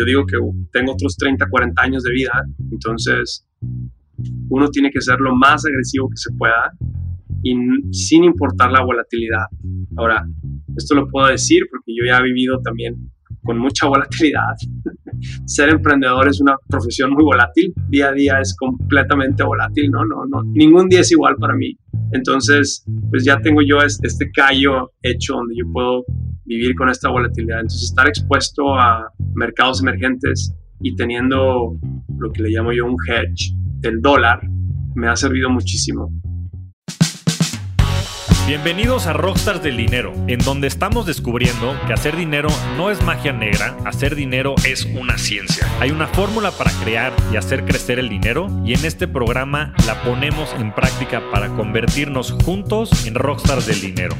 yo digo que tengo otros 30, 40 años de vida, entonces uno tiene que ser lo más agresivo que se pueda y sin importar la volatilidad. Ahora, esto lo puedo decir porque yo ya he vivido también con mucha volatilidad. Ser emprendedor es una profesión muy volátil, día a día es completamente volátil, ¿no? No, no, ningún día es igual para mí. Entonces, pues ya tengo yo este callo hecho donde yo puedo vivir con esta volatilidad. Entonces, estar expuesto a mercados emergentes y teniendo lo que le llamo yo un hedge del dólar, me ha servido muchísimo. Bienvenidos a Rockstars del Dinero, en donde estamos descubriendo que hacer dinero no es magia negra, hacer dinero es una ciencia. Hay una fórmula para crear y hacer crecer el dinero y en este programa la ponemos en práctica para convertirnos juntos en Rockstars del Dinero.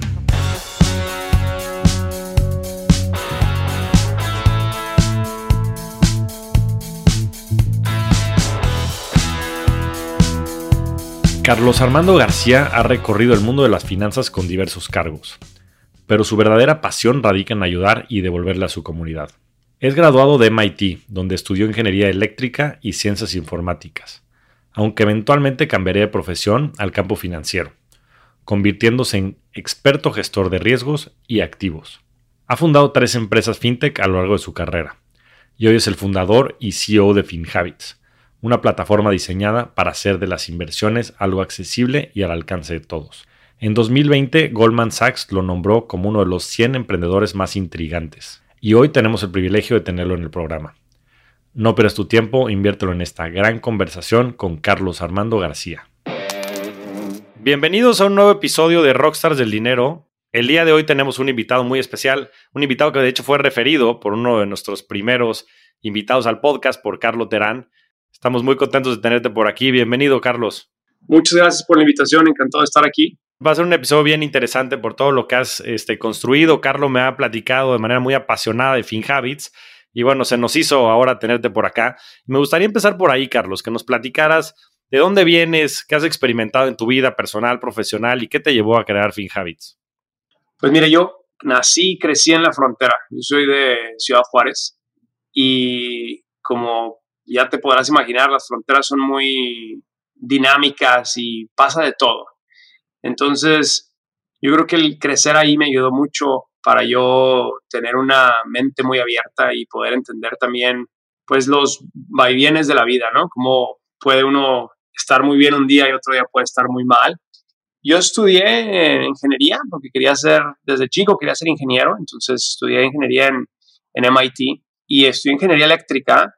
Carlos Armando García ha recorrido el mundo de las finanzas con diversos cargos, pero su verdadera pasión radica en ayudar y devolverle a su comunidad. Es graduado de MIT, donde estudió ingeniería eléctrica y ciencias informáticas, aunque eventualmente cambiaría de profesión al campo financiero, convirtiéndose en experto gestor de riesgos y activos. Ha fundado tres empresas fintech a lo largo de su carrera, y hoy es el fundador y CEO de FinHabits, una plataforma diseñada para hacer de las inversiones algo accesible y al alcance de todos. En 2020, Goldman Sachs lo nombró como uno de los 100 emprendedores más intrigantes, y hoy tenemos el privilegio de tenerlo en el programa. No pierdas tu tiempo, inviértelo en esta gran conversación con Carlos Armando García. Bienvenidos a un nuevo episodio de Rockstars del Dinero. El día de hoy tenemos un invitado muy especial, un invitado que de hecho fue referido por uno de nuestros primeros invitados al podcast, por Carlos Terán. Estamos muy contentos de tenerte por aquí. Bienvenido, Carlos. Muchas gracias por la invitación, encantado de estar aquí. Va a ser un episodio bien interesante por todo lo que has este, construido. Carlos me ha platicado de manera muy apasionada de FinHabits y bueno, se nos hizo ahora tenerte por acá. Me gustaría empezar por ahí, Carlos, que nos platicaras de dónde vienes, qué has experimentado en tu vida personal, profesional y qué te llevó a crear FinHabits. Pues mire, yo nací y crecí en la frontera. Yo soy de Ciudad Juárez y como ya te podrás imaginar, las fronteras son muy dinámicas y pasa de todo. Entonces, yo creo que el crecer ahí me ayudó mucho para yo tener una mente muy abierta y poder entender también, pues, los vaivienes de la vida, ¿no? Cómo puede uno estar muy bien un día y otro día puede estar muy mal. Yo estudié ingeniería porque quería ser, desde chico quería ser ingeniero, entonces estudié ingeniería en, en MIT y estudié ingeniería eléctrica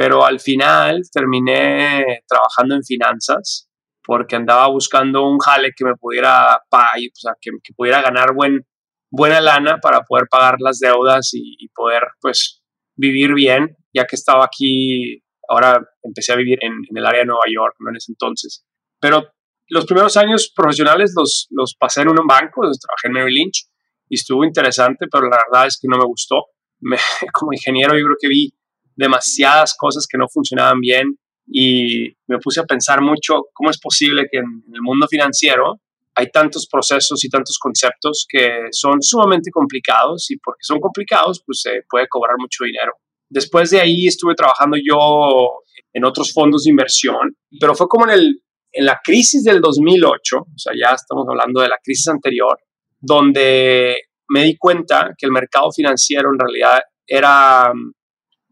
pero al final terminé trabajando en finanzas porque andaba buscando un jale que me pudiera pagar, o sea, que, pudiera ganar buen, buena lana para poder pagar las deudas y, poder pues vivir bien, ya que estaba aquí, ahora empecé a vivir en, el área de Nueva York, ¿no? En ese entonces. Pero los primeros años profesionales los, los pasé en un banco, trabajé en Mary Lynch y estuvo interesante, pero la verdad es que no me gustó. como ingeniero yo creo que vi demasiadas cosas que no funcionaban bien y me puse a pensar mucho cómo es posible que en, el mundo financiero hay tantos procesos y tantos conceptos que son sumamente complicados y porque son complicados pues se puede cobrar mucho dinero. Después de ahí estuve trabajando yo en otros fondos de inversión, pero fue como en, el, en la crisis del 2008, o sea, ya estamos hablando de la crisis anterior, donde me di cuenta que el mercado financiero en realidad era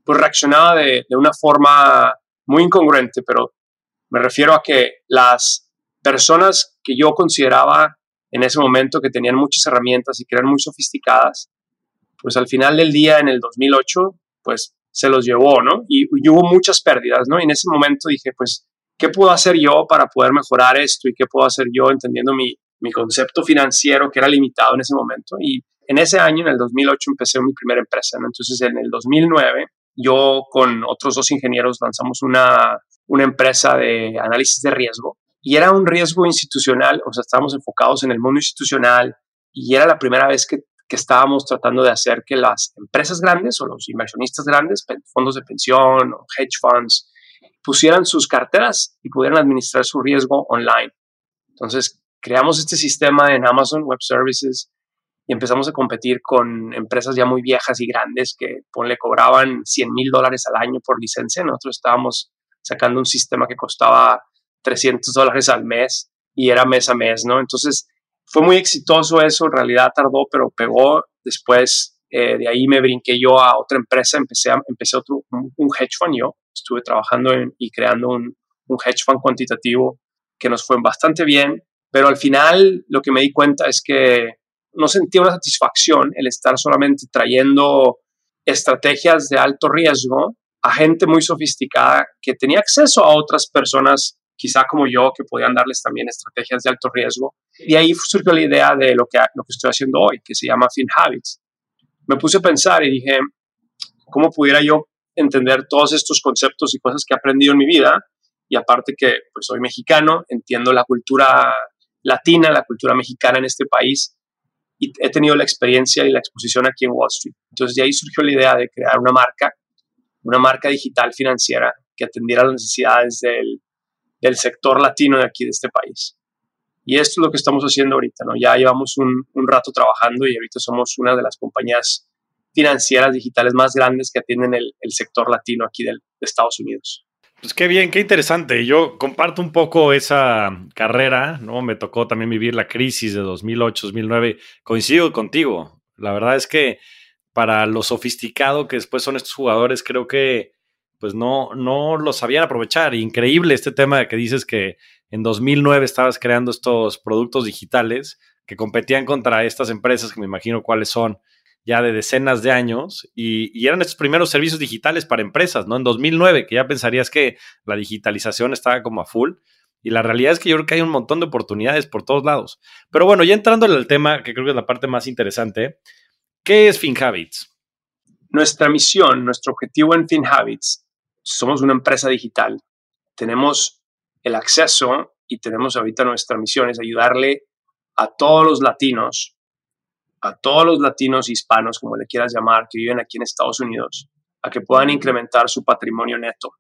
pues reaccionaba de, una forma muy incongruente, pero me refiero a que las personas que yo consideraba en ese momento que tenían muchas herramientas y que eran muy sofisticadas, pues al final del día, en el 2008, pues se los llevó, ¿no? Y, hubo muchas pérdidas, ¿no? Y en ese momento dije, pues, ¿qué puedo hacer yo para poder mejorar esto? ¿Y qué puedo hacer yo entendiendo mi, mi concepto financiero que era limitado en ese momento? Y en ese año, en el 2008, empecé mi primera empresa, ¿no? Entonces, en el 2009 yo con otros dos ingenieros lanzamos una, una empresa de análisis de riesgo y era un riesgo institucional, o sea, estábamos enfocados en el mundo institucional y era la primera vez que, que estábamos tratando de hacer que las empresas grandes o los inversionistas grandes, fondos de pensión o hedge funds, pusieran sus carteras y pudieran administrar su riesgo online. Entonces, creamos este sistema en Amazon Web Services y empezamos a competir con empresas ya muy viejas y grandes que le cobraban 100 mil dólares al año por licencia. Nosotros estábamos sacando un sistema que costaba 300 dólares al mes y era mes a mes, ¿no? Entonces fue muy exitoso eso, en realidad tardó, pero pegó. Después eh, de ahí me brinqué yo a otra empresa, empecé, a, empecé otro, un, hedge fund yo, estuve trabajando y creando un, un hedge fund cuantitativo que nos fue bastante bien, pero al final lo que me di cuenta es que no sentía una satisfacción el estar solamente trayendo estrategias de alto riesgo a gente muy sofisticada que tenía acceso a otras personas, quizá como yo, que podían darles también estrategias de alto riesgo. Y ahí surgió la idea de lo que, lo que estoy haciendo hoy, que se llama FinHabits. Me puse a pensar y dije, ¿cómo pudiera yo entender todos estos conceptos y cosas que he aprendido en mi vida? Y aparte que pues, soy mexicano, entiendo la cultura latina, la cultura mexicana en este país y he tenido la experiencia y la exposición aquí en Wall Street. Entonces de ahí surgió la idea de crear una marca, una marca digital financiera que atendiera las necesidades del, del sector latino de aquí, de este país. Y esto es lo que estamos haciendo ahorita, ¿no? Ya llevamos un, un rato trabajando y ahorita somos una de las compañías financieras digitales más grandes que atienden el, el sector latino aquí del, de Estados Unidos. Pues qué bien, qué interesante. Yo comparto un poco esa carrera, ¿no? Me tocó también vivir la crisis de 2008, 2009. Coincido contigo. La verdad es que para lo sofisticado que después son estos jugadores, creo que pues no, no lo sabían aprovechar. Increíble este tema de que dices que en 2009 estabas creando estos productos digitales que competían contra estas empresas que me imagino cuáles son ya de decenas de años y, eran estos primeros servicios digitales para empresas, ¿no? En 2009, que ya pensarías que la digitalización estaba como a full. Y la realidad es que yo creo que hay un montón de oportunidades por todos lados. Pero bueno, ya entrando en el tema, que creo que es la parte más interesante, ¿qué es FinHabits? Nuestra misión, nuestro objetivo en FinHabits, somos una empresa digital. Tenemos el acceso y tenemos ahorita nuestra misión es ayudarle a todos los latinos a todos los latinos hispanos, como le quieras llamar, que viven aquí en Estados Unidos, a que puedan incrementar su patrimonio neto.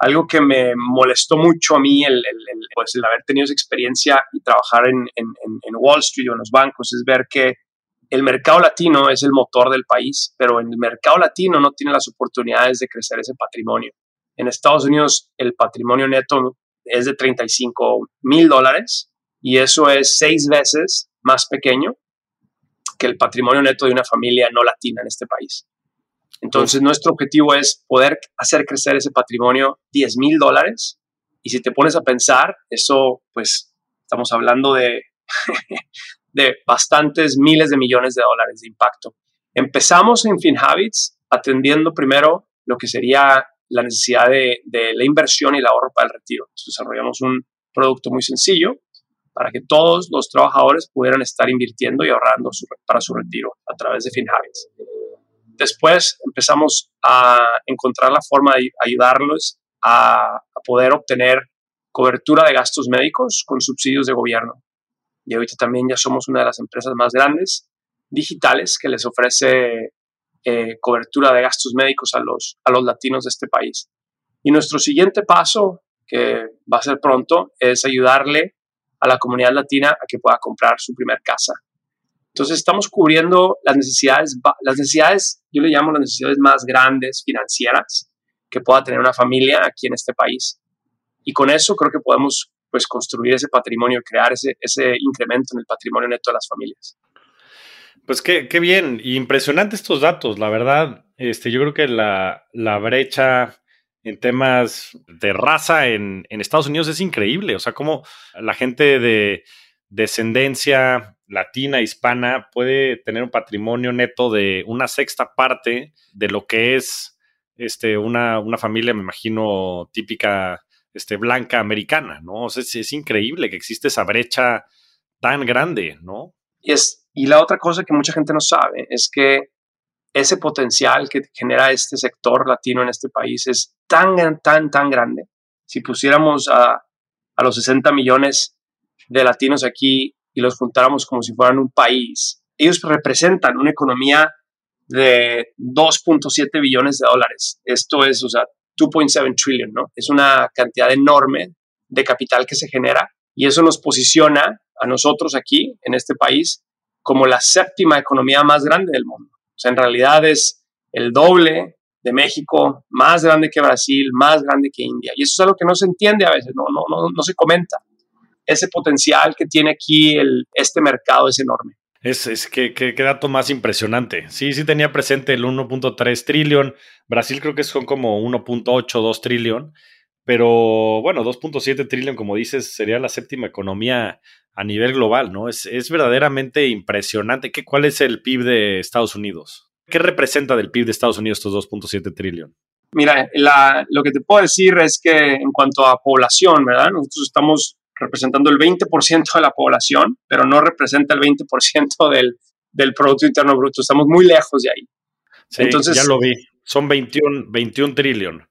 Algo que me molestó mucho a mí, el, pues el haber tenido esa experiencia y trabajar en, Wall Street o en los bancos, es ver que el mercado latino es el motor del país, pero en el mercado latino no tiene las oportunidades de crecer ese patrimonio. En Estados Unidos el patrimonio neto es de 35 mil dólares y eso es seis veces más pequeño que el patrimonio neto de una familia no latina en este país. Entonces, nuestro objetivo es poder hacer crecer ese patrimonio 10 mil dólares. Y si te pones a pensar, eso, pues, estamos hablando de, de bastantes miles de millones de dólares de impacto. Empezamos en FinHabits atendiendo primero lo que sería la necesidad de, de la inversión y el ahorro para el retiro. Desarrollamos un producto muy sencillo para que todos los trabajadores pudieran estar invirtiendo y ahorrando para su retiro a través de FinHabits. Después empezamos a encontrar la forma de ayudarlos a, poder obtener cobertura de gastos médicos con subsidios de gobierno. Y ahorita también ya somos una de las empresas más grandes digitales que les ofrece eh, cobertura de gastos médicos a los, a los latinos de este país. Y nuestro siguiente paso, que va a ser pronto, es ayudarle la comunidad latina a que pueda comprar su primer casa. Entonces estamos cubriendo las necesidades, las necesidades, yo le llamo las necesidades más grandes financieras que pueda tener una familia aquí en este país. Y con eso creo que podemos pues construir ese patrimonio, crear ese, ese incremento en el patrimonio neto de las familias. Pues qué, qué bien, impresionante estos datos, la verdad. Este, yo creo que la, la brecha en temas de raza en, Estados Unidos es increíble. O sea, cómo la gente de descendencia latina, hispana, puede tener un patrimonio neto de una sexta parte de lo que es este, una, una familia, me imagino, típica este, blanca americana, ¿no? O sea, es, es, increíble que existe esa brecha tan grande, ¿no? Y, es, y la otra cosa que mucha gente no sabe es que ese potencial que genera este sector latino en este país es tan, tan, tan grande. Si pusiéramos a, a los 60 millones de latinos aquí y los juntáramos como si fueran un país, ellos representan una economía de 2.7 billones de dólares. Esto es, o sea, 2.7 trillion, ¿no? Es una cantidad enorme de capital que se genera y eso nos posiciona a nosotros aquí en este país como la séptima economía más grande del mundo. O sea, en realidad es el doble de México, más grande que Brasil, más grande que India. Y eso es algo que no se entiende a veces, no, no, no, no se comenta. Ese potencial que tiene aquí el, este mercado es enorme. Es, es que, qué dato más impresionante. Sí, sí tenía presente el 1.3 trillón. Brasil creo que son como 1.8, 2 trillón. Pero bueno, 2.7 trillón, como dices, sería la séptima economía a nivel global, ¿no? Es, es verdaderamente impresionante. ¿Qué, ¿Cuál es el PIB de Estados Unidos? ¿Qué representa del PIB de Estados Unidos estos 2.7 trillón? Mira, lo que te puedo decir es que en cuanto a población, ¿verdad? Nosotros estamos representando el 20% de la población, pero no representa el 20% del, del Producto Interno Bruto. Estamos muy lejos de ahí. Sí, Entonces, ya lo vi. Son 21, 21 trillón.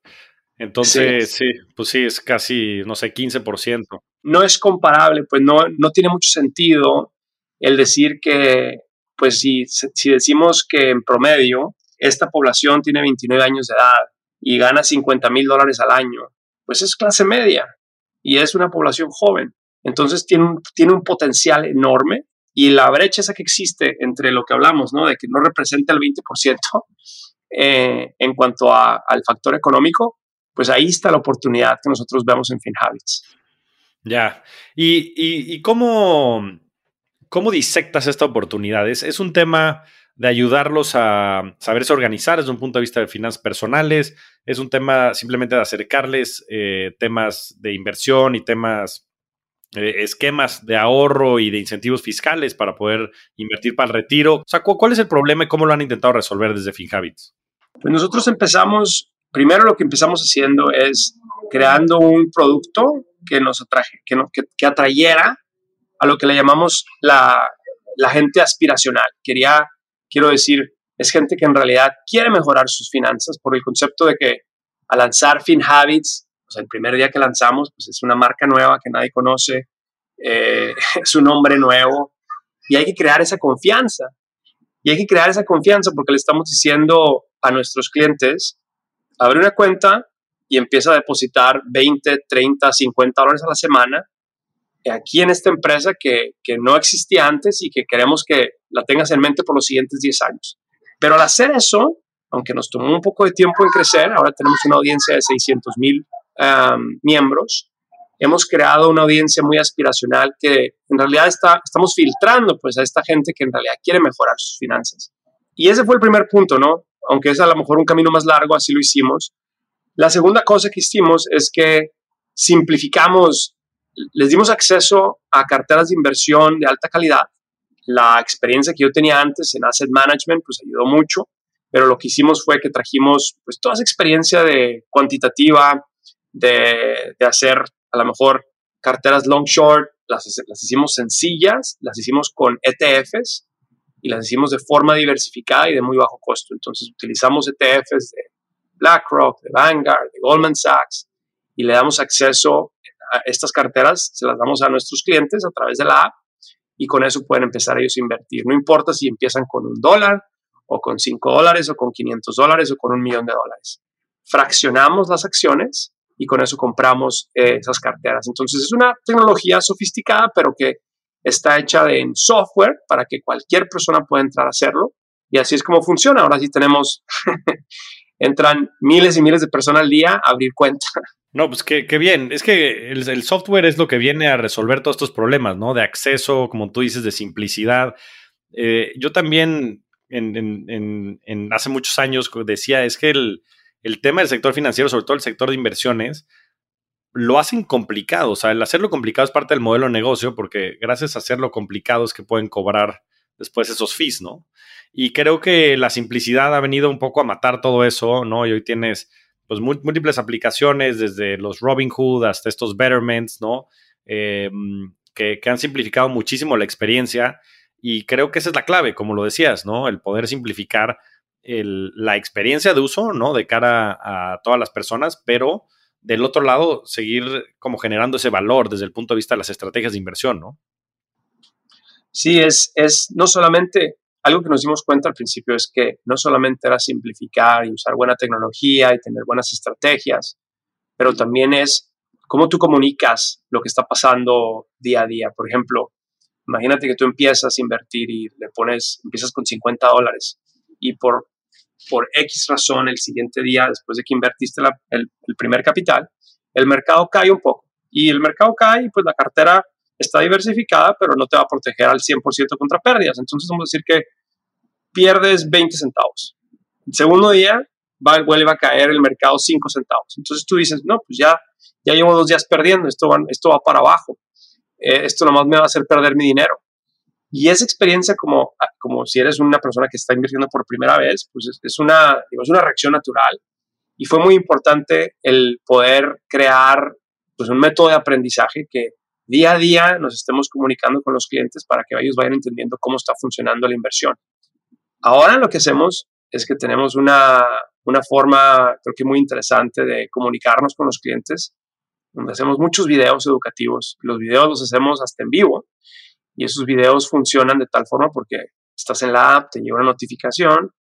Entonces, sí. pues sí, es casi, no sé, 15%. No es comparable, pues no, no tiene mucho sentido el decir que pues si, si decimos que en promedio esta población tiene 29 años de edad y gana 50 mil dólares al año, pues es clase media y es una población joven. Entonces tiene un, tiene un potencial enorme y la brecha esa que existe entre lo que hablamos, ¿no? De que no representa el 20% eh, en cuanto al factor económico, pues ahí está la oportunidad que nosotros vemos en FinHabits. Ya. ¿Y, y, y cómo, ¿Cómo disectas esta oportunidad? ¿Es, un tema de ayudarlos a saberse organizar desde un punto de vista de finanzas personales? ¿Es un tema simplemente de acercarles eh, temas de inversión y temas, eh, esquemas de ahorro y de incentivos fiscales para poder invertir para el retiro? O sea, ¿cuál es el problema y cómo lo han intentado resolver desde FinHabits? Pues nosotros empezamos, primero lo que empezamos haciendo es creando un producto que nos atraje, que, que, que atrayera a lo que le llamamos la, gente aspiracional. Quería, quiero decir, es gente que en realidad quiere mejorar sus finanzas por el concepto de que al lanzar FinHabits, pues el primer día que lanzamos, pues es una marca nueva que nadie conoce, eh, es un nombre nuevo y hay que crear esa confianza. Y hay que crear esa confianza porque le estamos diciendo a nuestros clientes, abre una cuenta y empieza a depositar 20, 30, 50 dólares a la semana aquí en esta empresa que, no existía antes y que queremos que la tengas en mente por los siguientes 10 años. Pero al hacer eso, aunque nos tomó un poco de tiempo en crecer, ahora tenemos una audiencia de 600 mil miembros, hemos creado una audiencia muy aspiracional que en realidad está, estamos filtrando pues a esta gente que en realidad quiere mejorar sus finanzas. Y ese fue el primer punto, ¿no? Aunque es a lo mejor un camino más largo, así lo hicimos. La segunda cosa que hicimos es que simplificamos les dimos acceso a carteras de inversión de alta calidad. La experiencia que yo tenía antes en asset management pues ayudó mucho, pero lo que hicimos fue que trajimos pues toda esa experiencia de cuantitativa, de, hacer a lo mejor carteras long short, las, las hicimos sencillas, las hicimos con ETFs y las hicimos de forma diversificada y de muy bajo costo. Entonces utilizamos ETFs de BlackRock, de Vanguard, de Goldman Sachs y le damos acceso estas carteras se las damos a nuestros clientes a través de la app y con eso pueden empezar ellos a invertir. No importa si empiezan con un dólar o con cinco dólares o con 500 dólares o con un millón de dólares. Fraccionamos las acciones y con eso compramos eh, esas carteras. Entonces es una tecnología sofisticada, pero que está hecha en software para que cualquier persona pueda entrar a hacerlo. Y así es como funciona. Ahora sí tenemos, entran miles y miles de personas al día a abrir cuenta. No, pues qué, bien. Es que el, software es lo que viene a resolver todos estos problemas, ¿no? De acceso, como tú dices, de simplicidad. Eh, yo también hace muchos años decía, es que el, tema del sector financiero, sobre todo el sector de inversiones, lo hacen complicado. O sea, el hacerlo complicado es parte del modelo de negocio porque gracias a hacerlo complicado es que pueden cobrar después esos fees, ¿no? Y creo que la simplicidad ha venido un poco a matar todo eso, ¿no? Y hoy tienes pues múltiples aplicaciones, desde los Robinhood hasta estos Betterments, ¿no? Eh, que, han simplificado muchísimo la experiencia y creo que esa es la clave, como lo decías, ¿no? El poder simplificar la experiencia de uso, ¿no? De cara a todas las personas, pero del otro lado, seguir como generando ese valor desde el punto de vista de las estrategias de inversión, ¿no? Sí, es, es no solamente algo que nos dimos cuenta al principio es que no solamente era simplificar y usar buena tecnología y tener buenas estrategias, pero también es cómo tú comunicas lo que está pasando día a día. Por ejemplo, Imagínate que tú empiezas a invertir y le pones, empiezas con 50 dólares y por, por X razón el siguiente día, después de que invertiste el, el primer capital, el mercado cae un poco. Y el mercado cae pues la cartera está diversificada, pero no te va a proteger al 100% contra pérdidas. Entonces vamos a decir que pierdes 20 centavos. El segundo día va, vuelve a caer el mercado 5 centavos. Entonces tú dices, no, pues ya, ya llevo dos días perdiendo, esto va, esto va para abajo. Eh, esto nomás me va a hacer perder mi dinero. Y esa experiencia, como, como si eres una persona que está invirtiendo por primera vez, pues es, una, es una reacción natural. Y fue muy importante el poder crear pues, un método de aprendizaje que día a día nos estemos comunicando con los clientes para que ellos vayan entendiendo cómo está funcionando la inversión. Ahora lo que hacemos es que tenemos una, una forma, creo que muy interesante de comunicarnos con los clientes, donde hacemos muchos videos educativos. Los videos los hacemos hasta en vivo y esos videos funcionan de tal forma porque estás en la app, te llega una notificación,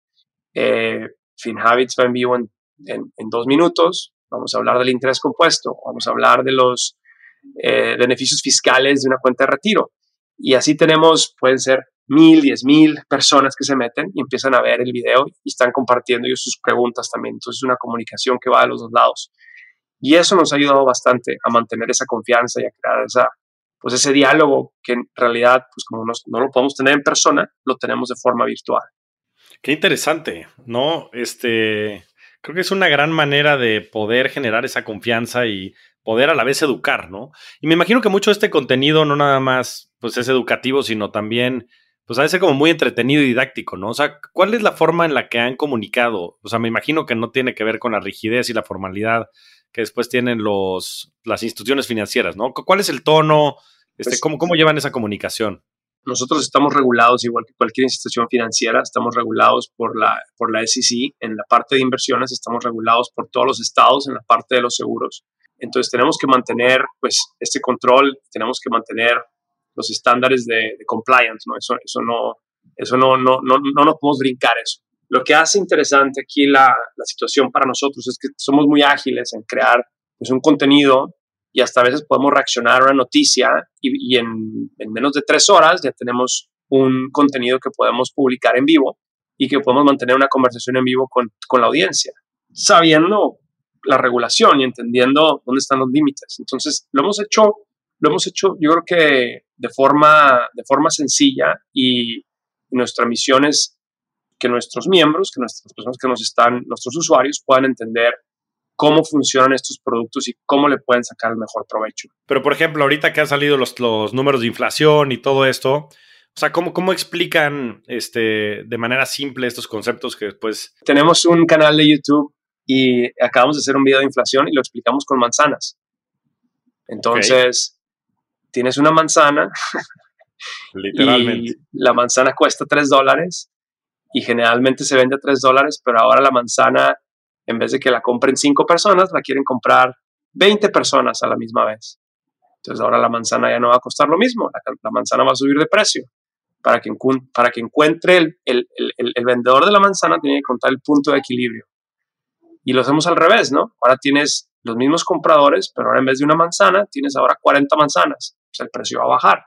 eh, FinHabits va en vivo en, en, dos minutos, vamos a hablar del interés compuesto, vamos a hablar de los eh, beneficios fiscales de una cuenta de retiro. Y así tenemos, pueden ser mil, diez mil personas que se meten y empiezan a ver el video y están compartiendo ellos sus preguntas también. Entonces es una comunicación que va de los dos lados. Y eso nos ha ayudado bastante a mantener esa confianza y a crear esa, pues ese diálogo que en realidad, pues como no lo podemos tener en persona, lo tenemos de forma virtual. Qué interesante, ¿no? Este, creo que es una gran manera de poder generar esa confianza y poder a la vez educar, ¿no? Y me imagino que mucho de este contenido no nada más pues es educativo, sino también pues a veces como muy entretenido y didáctico, ¿no? O sea, ¿cuál es la forma en la que han comunicado? O sea, me imagino que no tiene que ver con la rigidez y la formalidad que después tienen los, las instituciones financieras, ¿no? ¿Cuál es el tono? Este, pues ¿cómo, ¿Cómo llevan esa comunicación? Nosotros estamos regulados, igual que cualquier institución financiera, estamos regulados por la, por la SEC en la parte de inversiones, estamos regulados por todos los estados en la parte de los seguros. Entonces tenemos que mantener pues este control, tenemos que mantener los estándares de, compliance, ¿no? Eso, eso, no, eso no, no, no, no nos podemos brincar eso. Lo que hace interesante aquí la, la situación para nosotros es que somos muy ágiles en crear pues, un contenido y hasta a veces podemos reaccionar a una noticia y, en, en, menos de tres horas ya tenemos un contenido que podemos publicar en vivo y que podemos mantener una conversación en vivo con, con la audiencia, sabiendo la regulación y entendiendo dónde están los límites. Entonces, lo hemos hecho, lo hemos hecho, yo creo que de forma, de forma sencilla y nuestra misión es que nuestros miembros, que nuestras personas que nos están, nuestros usuarios puedan entender cómo funcionan estos productos y cómo le pueden sacar el mejor provecho. Pero, por ejemplo, ahorita que han salido los, los números de inflación y todo esto, o sea, ¿cómo, cómo explican este, de manera simple estos conceptos que después... Tenemos un canal de YouTube y acabamos de hacer un video de inflación y lo explicamos con manzanas. Entonces, tienes una manzana Literalmente. y la manzana cuesta 3 dólares y generalmente se vende a 3 dólares, pero ahora la manzana, en vez de que la compren 5 personas, la quieren comprar 20 personas a la misma vez. Entonces ahora la manzana ya no va a costar lo mismo, la, manzana va a subir de precio. Para que, encuentre el vendedor de la manzana, tiene que contar el punto de equilibrio. Y lo hacemos al revés, ¿no? Ahora tienes los mismos compradores, pero ahora en vez de una manzana, tienes ahora 40 manzanas. Pues el precio va a bajar.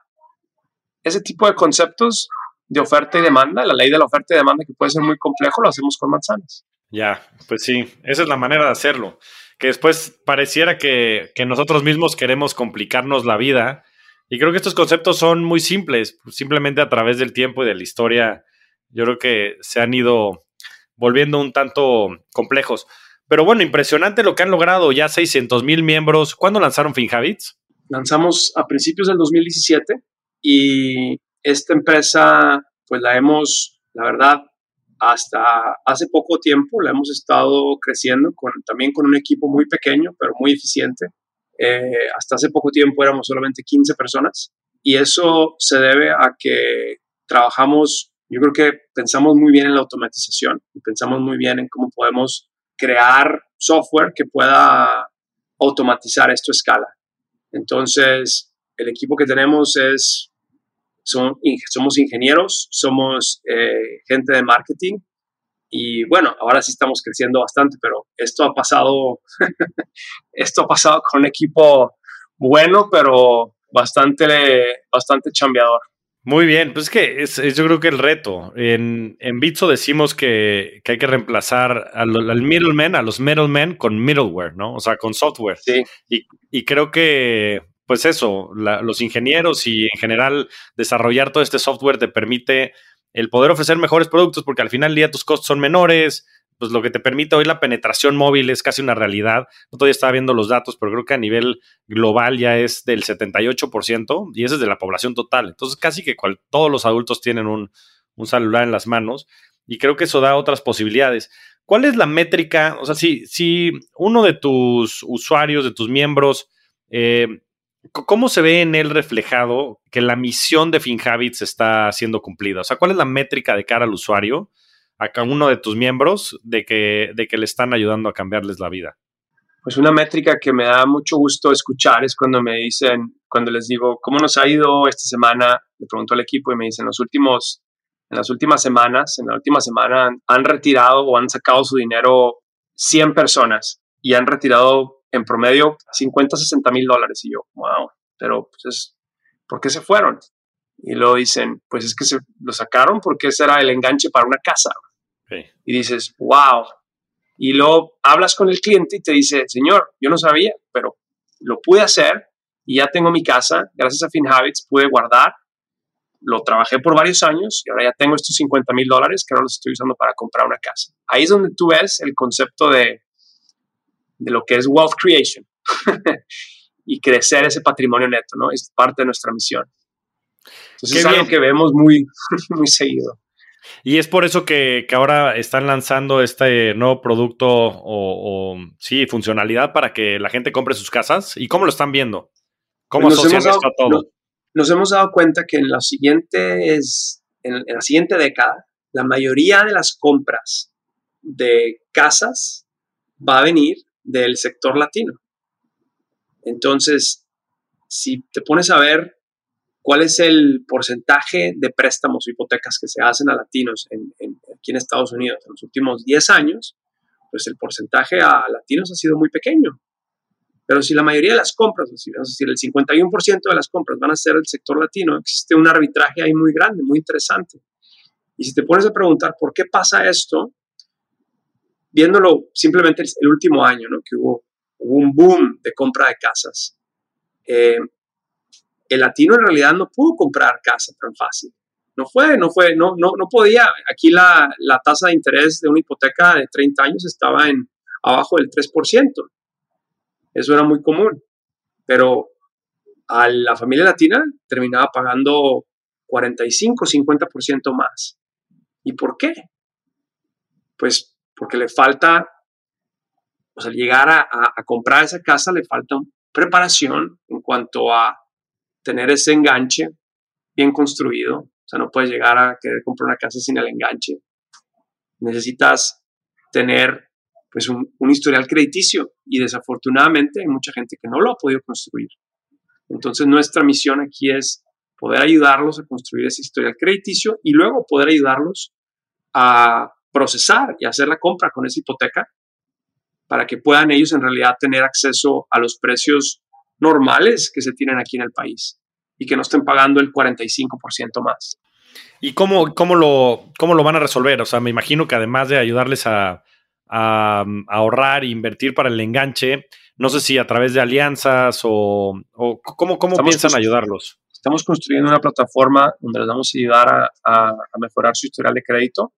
Ese tipo de conceptos de oferta y demanda, la ley de la oferta y demanda que puede ser muy complejo, lo hacemos con manzanas. Ya, pues sí, esa es la manera de hacerlo. Que después pareciera que, que nosotros mismos queremos complicarnos la vida. Y creo que estos conceptos son muy simples, simplemente a través del tiempo y de la historia, yo creo que se han ido volviendo un tanto complejos. Pero bueno, impresionante lo que han logrado, ya 600 mil miembros. ¿Cuándo lanzaron FinHabits? Lanzamos a principios del 2017 y esta empresa, pues la hemos, la verdad, hasta hace poco tiempo la hemos estado creciendo también con un equipo muy pequeño, pero muy eficiente. Eh, hasta hace poco tiempo éramos solamente 15 personas y eso se debe a que trabajamos, yo creo que pensamos muy bien en la automatización y pensamos muy bien en cómo podemos crear software que pueda automatizar esto a escala. Entonces, el equipo que tenemos es, son, somos ingenieros, somos eh, gente de marketing y bueno, ahora sí estamos creciendo bastante, pero esto ha pasado, esto ha pasado con un equipo bueno, pero bastante, bastante chambeador. Muy bien, pues es que es, yo creo que el reto. En, en Bitso decimos que, hay que reemplazar al, middleman, a los middlemen con middleware, ¿no? O sea, con software. Sí. Y, creo que, pues eso, los ingenieros y en general desarrollar todo este software te permite el poder ofrecer mejores productos porque al final del día tus costos son menores, pues lo que te permite hoy la penetración móvil es casi una realidad. No todavía estaba viendo los datos, pero creo que a nivel global ya es del 78% y ese es de la población total. Entonces casi que todos los adultos tienen un, celular en las manos y creo que eso da otras posibilidades. ¿Cuál es la métrica? O sea, si, si uno de tus usuarios, de tus miembros, eh, ¿cómo se ve en él reflejado que la misión de FinHabits está siendo cumplida? O sea, ¿cuál es la métrica de cara al usuario? a cada uno de tus miembros de que, de que le están ayudando a cambiarles la vida? Pues una métrica que me da mucho gusto escuchar es cuando me dicen, cuando les digo, ¿cómo nos ha ido esta semana? Le pregunto al equipo y me dicen, en las últimas semanas, en la última semana han retirado o han sacado su dinero 100 personas y han retirado en promedio 50, 60 mil dólares. Y yo, wow, pero pues ¿por qué se fueron? Y luego dicen, pues es que se lo sacaron porque ese era el enganche para una casa. Y dices, wow. Y luego hablas con el cliente y te dice, señor, yo no sabía, pero lo pude hacer y ya tengo mi casa. Gracias a FinHabits pude guardar. Lo trabajé por varios años y ahora ya tengo estos 50 mil dólares que ahora los estoy usando para comprar una casa. Ahí es donde tú ves el concepto de, de lo que es wealth creation y crecer ese patrimonio neto, ¿no? Es parte de nuestra misión. Entonces es algo que vemos muy, muy seguido. Y es por eso que, ahora están lanzando este nuevo producto o, sí, funcionalidad para que la gente compre sus casas. ¿Y cómo lo están viendo? ¿Cómo nos asocian esto a todo? nos hemos dado cuenta que en, los siguientes, en, la siguiente década, la mayoría de las compras de casas va a venir del sector latino. Entonces, si te pones a ver cuál es el porcentaje de préstamos o hipotecas que se hacen a latinos aquí en Estados Unidos en los últimos 10 años, pues el porcentaje a latinos ha sido muy pequeño. Pero si la mayoría de las compras, es decir, el 51% de las compras van a ser del sector latino, existe un arbitraje ahí muy grande, muy interesante. Y si te pones a preguntar por qué pasa esto, viéndolo simplemente el, último año, ¿no? que hubo, un boom de compra de casas, eh, el latino en realidad no pudo comprar casa tan fácil. No fue, no fue, no, no, no podía. Aquí la, tasa de interés de una hipoteca de 30 años estaba en abajo del 3%. Eso era muy común. Pero a la familia latina terminaba pagando 45, 50% más. ¿Y por qué? Pues porque le falta, o sea, llegar a, a comprar esa casa le falta preparación en cuanto a tener ese enganche bien construido. O sea, no puedes llegar a querer comprar una casa sin el enganche. Necesitas tener pues un, historial crediticio y desafortunadamente hay mucha gente que no lo ha podido construir. Entonces nuestra misión aquí es poder ayudarlos a construir ese historial crediticio y luego poder ayudarlos a procesar y hacer la compra con esa hipoteca para que puedan ellos en realidad tener acceso a los precios normales que se tienen aquí en el país y que no estén pagando el 45% más. ¿Y cómo, cómo, lo, cómo lo van a resolver? O sea, me imagino que además de ayudarles a, ahorrar e invertir para el enganche, no sé si a través de alianzas o, cómo, cómo piensan ayudarlos. Estamos construyendo una plataforma donde les vamos a ayudar a, mejorar su historial de crédito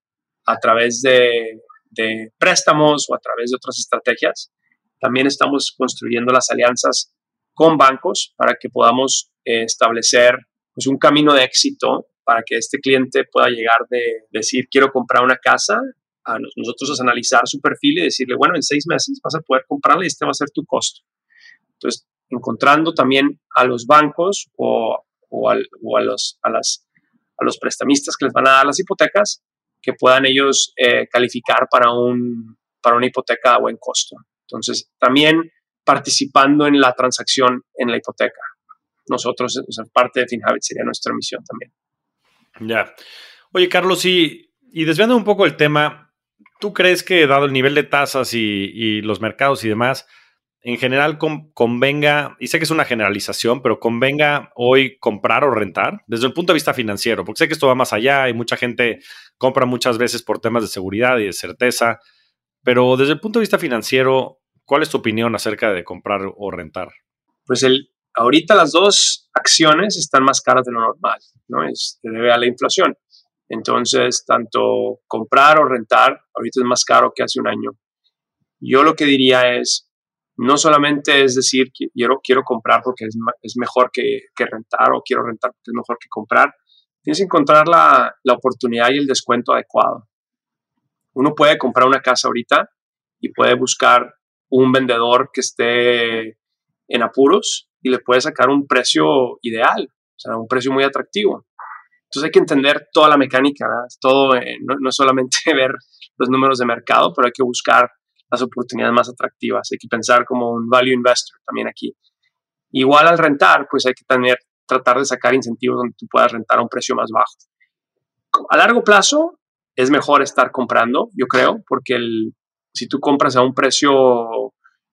a través de, préstamos o a través de otras estrategias. También estamos construyendo las alianzas con bancos para que podamos eh, establecer pues, un camino de éxito para que este cliente pueda llegar de decir quiero comprar una casa a nosotros a analizar su perfil y decirle, bueno, en seis meses vas a poder comprarla y este va a ser tu costo. Entonces, encontrando también a los bancos o, o, a, los, a, las, a los prestamistas que les van a dar las hipotecas, que puedan ellos eh, calificar para, un, para una hipoteca a buen costo. Entonces, también participando en la transacción en la hipoteca. Nosotros, o sea, parte de FinHabit sería nuestra misión también. Ya. Oye, Carlos, y, y desviando un poco el tema, ¿tú crees que dado el nivel de tasas y, los mercados y demás, en general convenga, y sé que es una generalización, pero convenga hoy comprar o rentar desde el punto de vista financiero, porque sé que esto va más allá y mucha gente compra muchas veces por temas de seguridad y de certeza, pero desde el punto de vista financiero, ¿cuál es tu opinión acerca de comprar o rentar? Pues el, ahorita las dos acciones están más caras de lo normal, ¿no? Es, se debe a la inflación. Entonces, tanto comprar o rentar, ahorita es más caro que hace un año. Yo lo que diría es, no solamente es decir quiero, quiero comprar porque es, es mejor que, que, rentar o quiero rentar porque es mejor que comprar, tienes que encontrar la, la oportunidad y el descuento adecuado. Uno puede comprar una casa ahorita y puede buscar un vendedor que esté en apuros y le puede sacar un precio ideal, o sea, un precio muy atractivo. Entonces hay que entender toda la mecánica, todo, eh, no, no, solamente ver los números de mercado, pero hay que buscar las oportunidades más atractivas. Hay que pensar como un value investor también aquí. Igual al rentar, pues hay que tener, tratar de sacar incentivos donde tú puedas rentar a un precio más bajo. A largo plazo es mejor estar comprando, yo creo, porque el, si tú compras a un precio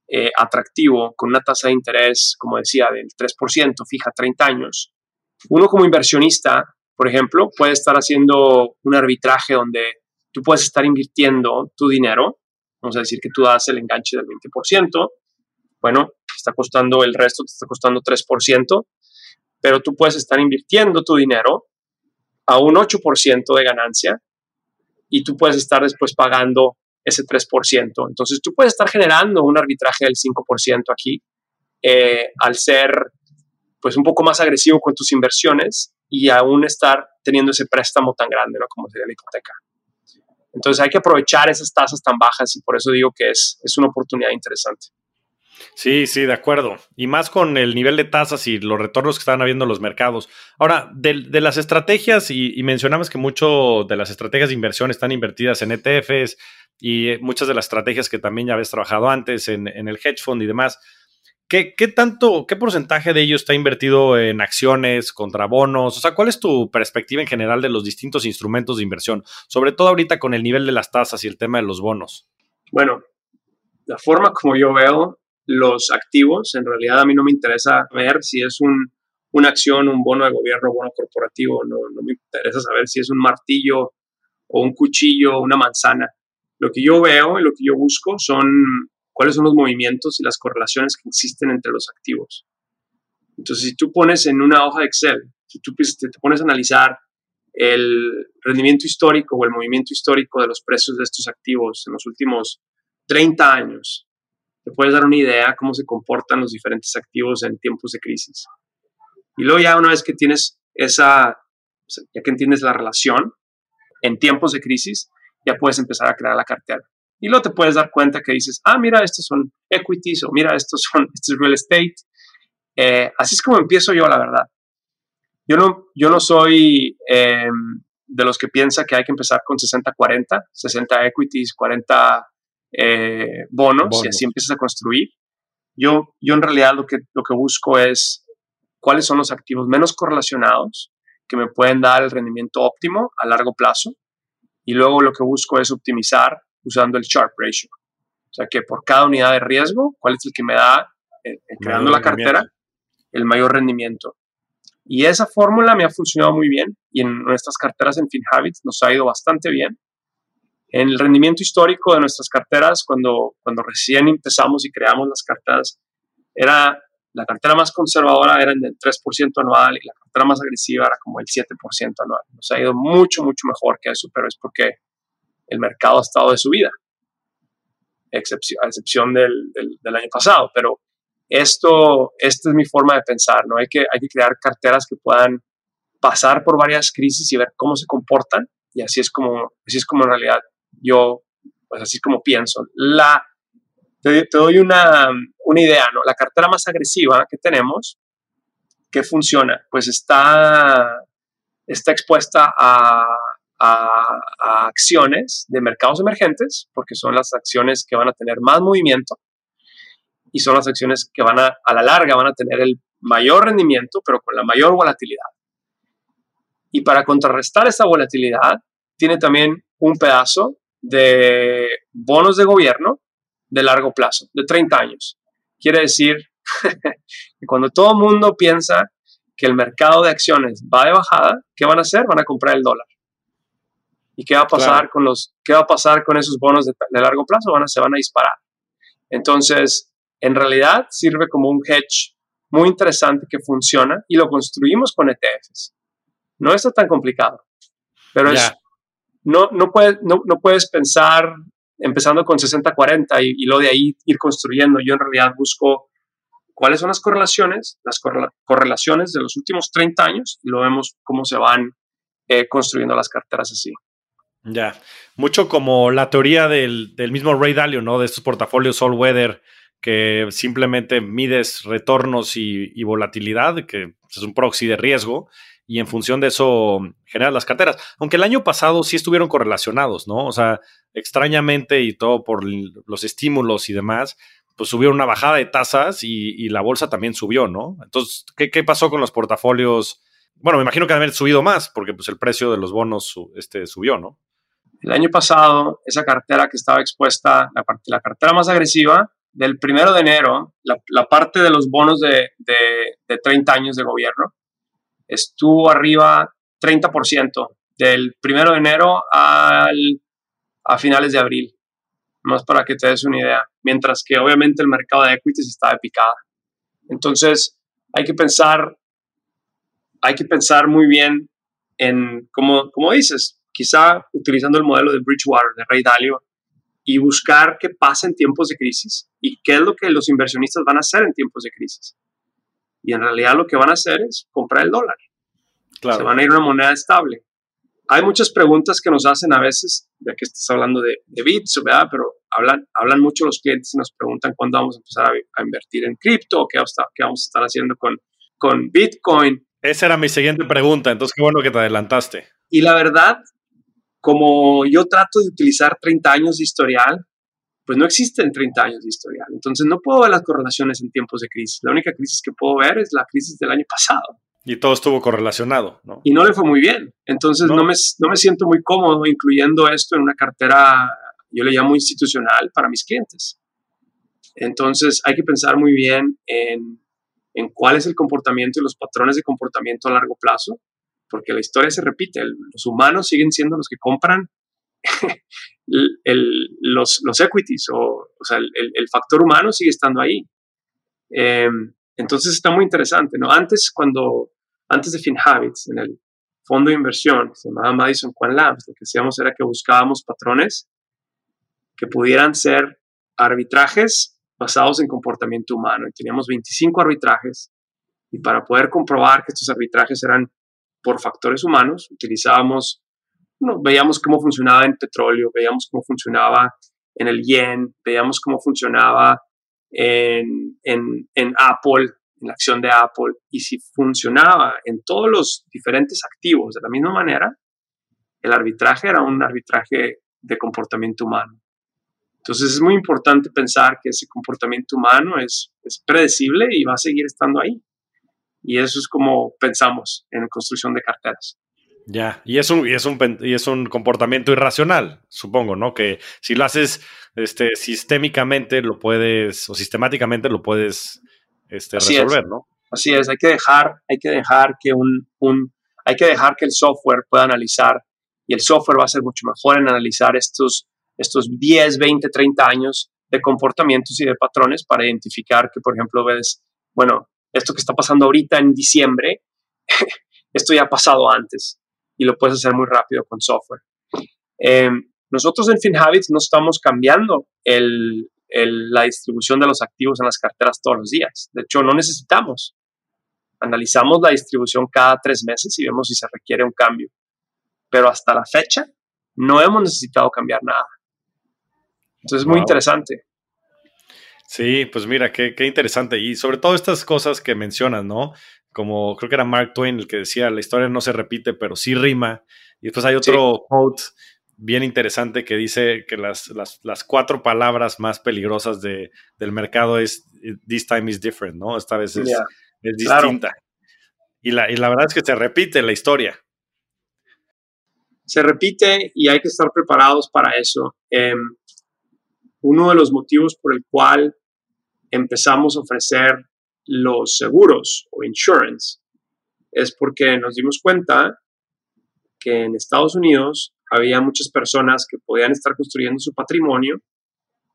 eh, atractivo con una tasa de interés, como decía, del 3%, fija 30 años, uno como inversionista por ejemplo, puede estar haciendo un arbitraje donde tú puedes estar invirtiendo tu dinero, vamos a decir que tú das el enganche del 20%, bueno, está costando el resto, te está costando 3%, pero tú puedes estar invirtiendo tu dinero a un 8% de ganancia y tú puedes estar después pagando ese 3%. Entonces tú puedes estar generando un arbitraje del 5% aquí eh, al ser pues un poco más agresivo con tus inversiones y aún estar teniendo ese préstamo tan grande, ¿no? Como sería la hipoteca. Entonces hay que aprovechar esas tasas tan bajas y por eso digo que es, es una oportunidad interesante. Sí, sí, de acuerdo. Y más con el nivel de tasas y los retornos que están habiendo los mercados. Ahora, de, de las estrategias, y, y, mencionamos que mucho de las estrategias de inversión están invertidas en ETFs y muchas de las estrategias que también ya habéis trabajado antes en, en el hedge fund y demás. ¿Qué, tanto, qué porcentaje de ello está invertido en acciones, contra bonos? O sea, ¿cuál es tu perspectiva en general de los distintos instrumentos de inversión? Sobre todo ahorita con el nivel de las tasas y el tema de los bonos. Bueno, la forma como yo veo los activos, en realidad a mí no me interesa ver si es un, una acción, un bono de gobierno, bono corporativo, no, no me interesa saber si es un martillo o un cuchillo una manzana. Lo que yo veo y lo que yo busco son cuáles son los movimientos y las correlaciones que existen entre los activos. Entonces, si tú pones en una hoja de Excel, si tú te pones a analizar el rendimiento histórico o el movimiento histórico de los precios de estos activos en los últimos 30 años, te puedes dar una idea cómo se comportan los diferentes activos en tiempos de crisis. Y luego ya una vez que tienes esa, ya que entiendes la relación en tiempos de crisis, ya puedes empezar a crear la cartera. Y luego te puedes dar cuenta que dices, ah, mira, estos son equities o mira, estos son, esto es real estate. Eh, así es como empiezo yo, la verdad. Yo no, yo no soy em, de los que piensa que hay que empezar con 60-40, 60 equities, 40 eh, bonos, y así empiezas a construir. Yo, yo en realidad lo que, lo que busco es cuáles son los activos menos correlacionados que me pueden dar el rendimiento óptimo a largo plazo. Y luego lo que busco es optimizar usando el Sharp Ratio. O sea que por cada unidad de riesgo, ¿cuál es el que me da, eh, eh, creando la cartera, el mayor rendimiento? Y esa fórmula me ha funcionado muy bien y en nuestras carteras en FinHabits nos ha ido bastante bien. En el rendimiento histórico de nuestras carteras, cuando, cuando recién empezamos y creamos las carteras, era la cartera más conservadora era del 3% anual y la cartera más agresiva era como el 7% anual. Nos ha ido mucho, mucho mejor que eso, pero es porque el mercado ha estado de subida, excepción, a excepción del, año pasado. Pero esto, esta es mi forma de pensar, ¿no? Hay que, hay que crear carteras que puedan pasar por varias crisis y ver cómo se comportan y así es como, así es como en realidad yo, pues así es como pienso. La, te, doy una, una idea, ¿no? La cartera más agresiva que tenemos, que funciona, pues está, está expuesta a a, acciones de mercados emergentes, porque son las acciones que van a tener más movimiento y son las acciones que van a, a la larga, van a tener el mayor rendimiento, pero con la mayor volatilidad. Y para contrarrestar esa volatilidad, tiene también un pedazo de bonos de gobierno de largo plazo, de 30 años. quiere decir que cuando todo el mundo piensa que el mercado de acciones va de bajada, ¿qué van a hacer? Van a comprar el dólar. ¿Y qué va a pasar con los, qué va a pasar con esos bonos de, largo plazo? Van a, se van a disparar. Entonces, en realidad sirve como un hedge muy interesante que funciona y lo construimos con ETFs. No está tan complicado, pero es, no, no, puedes, no, no, puedes pensar empezando con 60-40 y, y lo de ahí ir construyendo. Yo en realidad busco cuáles son las correlaciones, las correlaciones de los últimos 30 años y lo vemos cómo se van eh, construyendo las carteras así. Ya, mucho como la teoría del, mismo Ray Dalio, ¿no? De estos portafolios all weather que simplemente mides retornos y, volatilidad, que es un proxy de riesgo, y en función de eso generas las carteras. Aunque el año pasado sí estuvieron correlacionados, ¿no? O sea, extrañamente y todo por los estímulos y demás, pues subió una bajada de tasas y, la bolsa también subió, ¿no? Entonces, ¿qué, pasó con los portafolios? Bueno, me imagino que haber subido más porque pues, el precio de los bonos este, subió, ¿no? El año pasado, esa cartera que estaba expuesta, la, la cartera más agresiva, del primero de enero, la, parte de los bonos de, de, 30 años de gobierno, estuvo arriba 30% del primero de enero al, a finales de abril más para que te des una idea, mientras que obviamente el mercado de equities está de picada. Entonces, hay que pensar, hay que pensar muy bien en, como, como dices, quizá utilizando el modelo de Bridgewater, de Ray Dalio, y buscar qué pasa en tiempos de crisis y qué es lo que los inversionistas van a hacer en tiempos de crisis. Y en realidad lo que van a hacer es comprar el dólar. Se van a ir a una moneda estable hay muchas preguntas que nos hacen a veces, ya que estás hablando de, bits, ¿verdad? Pero hablan, hablan mucho los clientes y nos preguntan cuándo vamos a empezar a, invertir en cripto, qué, qué vamos a estar haciendo con, con Bitcoin. Esa era mi siguiente pregunta, entonces qué bueno que te adelantaste. Y la verdad, como yo trato de utilizar 30 años de historial, pues no existen 30 años de historial. Entonces no puedo ver las correlaciones en tiempos de crisis. La única crisis que puedo ver es la crisis del año pasado. Y todo estuvo correlacionado, ¿no? Y no le fue muy bien. Entonces no, me, no me siento muy cómodo incluyendo esto en una cartera, yo le llamo institucional, para mis clientes. Entonces hay que pensar muy bien en, en cuál es el comportamiento y los patrones de comportamiento a largo plazo, porque la historia se repite. los humanos siguen siendo los que compran los, los, equities, o, o sea, el, factor humano sigue estando ahí. Em, entonces está muy interesante, ¿no? Antes, cuando antes de FinHabits, en el fondo de inversión, se llamaba Madison Quan Labs, lo que hacíamos era que buscábamos patrones que pudieran ser arbitrajes basados en comportamiento humano. Y teníamos 25 arbitrajes y para poder comprobar que estos arbitrajes eran por factores humanos, utilizábamos, veíamos cómo funcionaba en petróleo, veíamos cómo funcionaba en el yen, veíamos cómo funcionaba en, Apple, en la acción de Apple y si funcionaba en todos los diferentes activos de la misma manera, el arbitraje era un arbitraje de comportamiento humano. Entonces es muy importante pensar que ese comportamiento humano es predecible y va a seguir estando ahí. Y eso es como pensamos en construcción de carteras. Ya, y es un, y es un, y es un comportamiento irracional, supongo, ¿no? Que si lo haces este, sistémicamente, lo puedes, o sistemáticamente lo puedes este, resolver, ¿no? Así es, hay que dejar, hay que dejar que un, un, hay que dejar que el software pueda analizar y el software va a ser mucho mejor en analizar estos, estos 10, 20, 30 años de comportamientos y de patrones para identificar que, por ejemplo, ves, bueno, esto que está pasando ahorita en diciembre, esto ya ha pasado antes y lo puedes hacer muy rápido con software. Em, nosotros en FinHabits no estamos cambiando el, la distribución de los activos en las carteras todos los días. De hecho, no necesitamos. Analizamos la distribución cada tres meses y vemos si se requiere un cambio. Pero hasta la fecha no hemos necesitado cambiar nada. Entonces es muy interesante. Sí, pues mira, qué, qué, interesante. Y sobre todo estas cosas que mencionas, ¿no? Como creo que era Mark Twain el que decía, la historia no se repite, pero sí rima. Y después hay otro quote bien interesante que dice que las, las, cuatro palabras más peligrosas de, del mercado es this time is different, ¿no? Esta vez es, distinta. Y, la, y la verdad es que se repite la historia. Se repite y hay que estar preparados para eso. Em, uno de los motivos por el cual empezamos a ofrecer los seguros o insurance es porque nos dimos cuenta que en Estados Unidos había muchas personas que podían estar construyendo su patrimonio,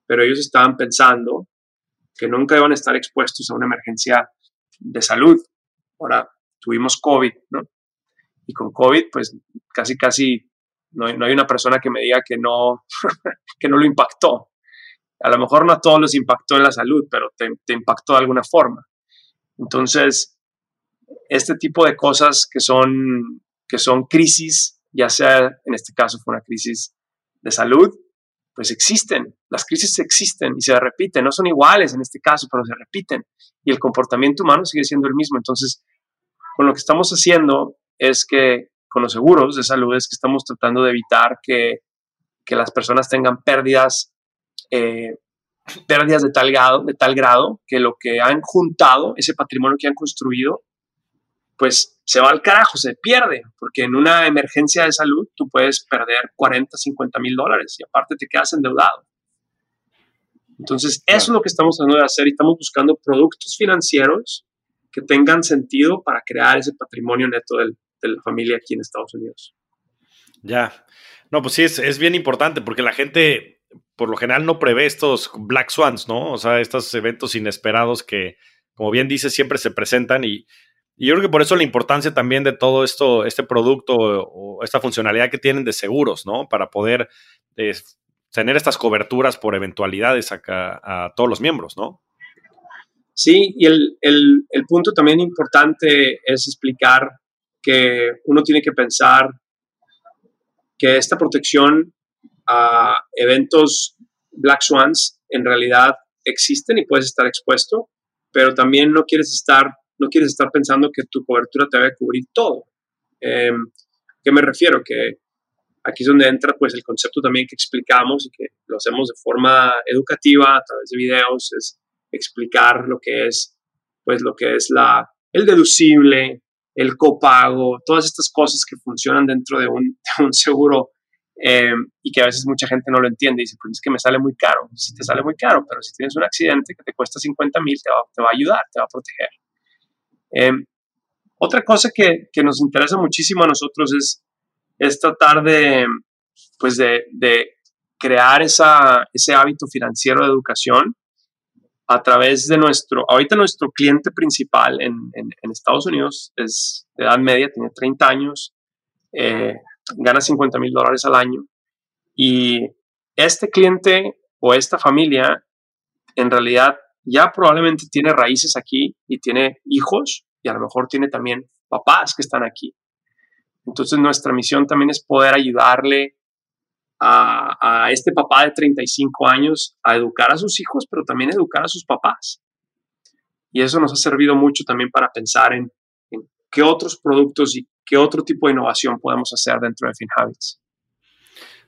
pero ellos estaban pensando que nunca iban a estar expuestos a una emergencia de salud. Ahora tuvimos COVID, ¿no? Y con COVID, pues casi, casi no no hay una persona que me diga que no, que no lo impactó. A lo mejor no a todos los impactó en la salud, pero te, impactó de alguna forma. Entonces, este tipo de cosas que son, que son crisis, ya sea en este caso fue una crisis de salud, pues existen. Las crisis existen y se repiten. No son iguales en este caso, pero se repiten. Y el comportamiento humano sigue siendo el mismo. Entonces, con lo que estamos haciendo es que con los seguros de salud es que estamos tratando de evitar que, que las personas tengan pérdidas, eh, pérdidas de tal, grado, de tal grado que lo que han juntado, ese patrimonio que han construido, pues se va al carajo, se pierde, porque en una emergencia de salud tú puedes perder 40, 50 mil dólares y aparte te quedas endeudado. Entonces, eso es lo que estamos tratando de hacer y estamos buscando productos financieros que tengan sentido para crear ese patrimonio neto del, de la familia aquí en Estados Unidos. Ya. No, pues sí, es, es, bien importante porque la gente por lo general no prevé estos Black Swans, ¿no? O sea, estos eventos inesperados que, como bien dices, siempre se presentan y, y yo creo que por eso la importancia también de todo esto, este producto o esta funcionalidad que tienen de seguros, ¿no? Para poder tener estas coberturas por eventualidades acá, a todos los miembros, ¿no? Sí, y el, el, punto también importante es explicar que uno tiene que pensar que esta protección a eventos Black Swans en realidad existen y puedes estar expuesto, pero también no quieres estar no quieres estar pensando que tu cobertura te va a cubrir todo. Eh, ¿Qué me refiero? Que aquí es donde entra pues el concepto también que explicamos y que lo hacemos de forma educativa a través de videos, es explicar lo que es pues lo que es la, el deducible, el copago, todas estas cosas que funcionan dentro de un, de un seguro eh, y que a veces mucha gente no lo entiende y dice, pues es que me sale muy caro. Sí te sale muy caro, pero si tienes un accidente que te cuesta 50 mil, te, te va, a ayudar, te va a proteger. Eh, otra cosa que, que, nos interesa muchísimo a nosotros es, es tratar de, pues de, de crear esa, ese hábito financiero de educación a través de nuestro, ahorita nuestro cliente principal en, en, en Estados Unidos es de edad media, tiene 30 años, eh, gana 50 mil dólares al año y este cliente o esta familia en realidad ya probablemente tiene raíces aquí y tiene hijos y a lo mejor tiene también papás que están aquí. Entonces nuestra misión también es poder ayudarle a, a, este papá de 35 años a educar a sus hijos, pero también educar a sus papás. Y eso nos ha servido mucho también para pensar en, en qué otros productos y qué otro tipo de innovación podemos hacer dentro de FinHabits.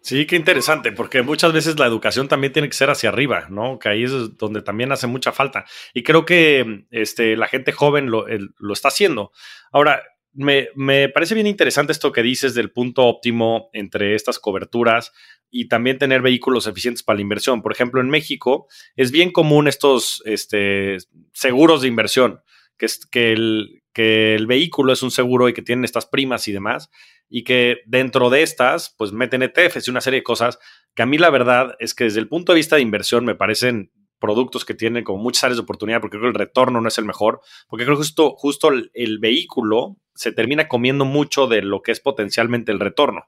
Sí, qué interesante, porque muchas veces la educación también tiene que ser hacia arriba, ¿no? Que ahí es donde también hace mucha falta. Y creo que este, la gente joven lo, lo está haciendo. Ahora, me, me, parece bien interesante esto que dices del punto óptimo entre estas coberturas y también tener vehículos eficientes para la inversión. Por ejemplo, en México es bien común estos este, seguros de inversión, que, es, que, el, que el vehículo es un seguro y que tienen estas primas y demás y que dentro de estas, pues meten ETFs y una serie de cosas que a mí la verdad es que desde el punto de vista de inversión me parecen productos que tienen como muchas áreas de oportunidad porque creo que el retorno no es el mejor, porque creo que justo, justo el, el vehículo se termina comiendo mucho de lo que es potencialmente el retorno.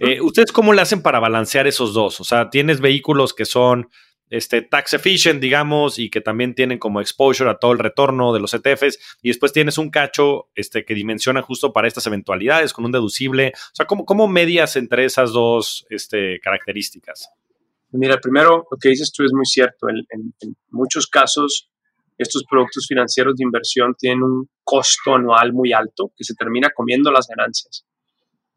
Eh, ¿Ustedes cómo le hacen para balancear esos dos? O sea, tienes vehículos que son este, tax efficient, digamos, y que también tienen como exposure a todo el retorno de los ETFs, y después tienes un cacho este, que dimensiona justo para estas eventualidades con un deducible. O sea, ¿cómo, cómo medias entre esas dos este, características? Mira, primero, lo que dices tú es muy cierto. En, en, en muchos casos, estos productos financieros de inversión tienen un costo anual muy alto que se termina comiendo las ganancias.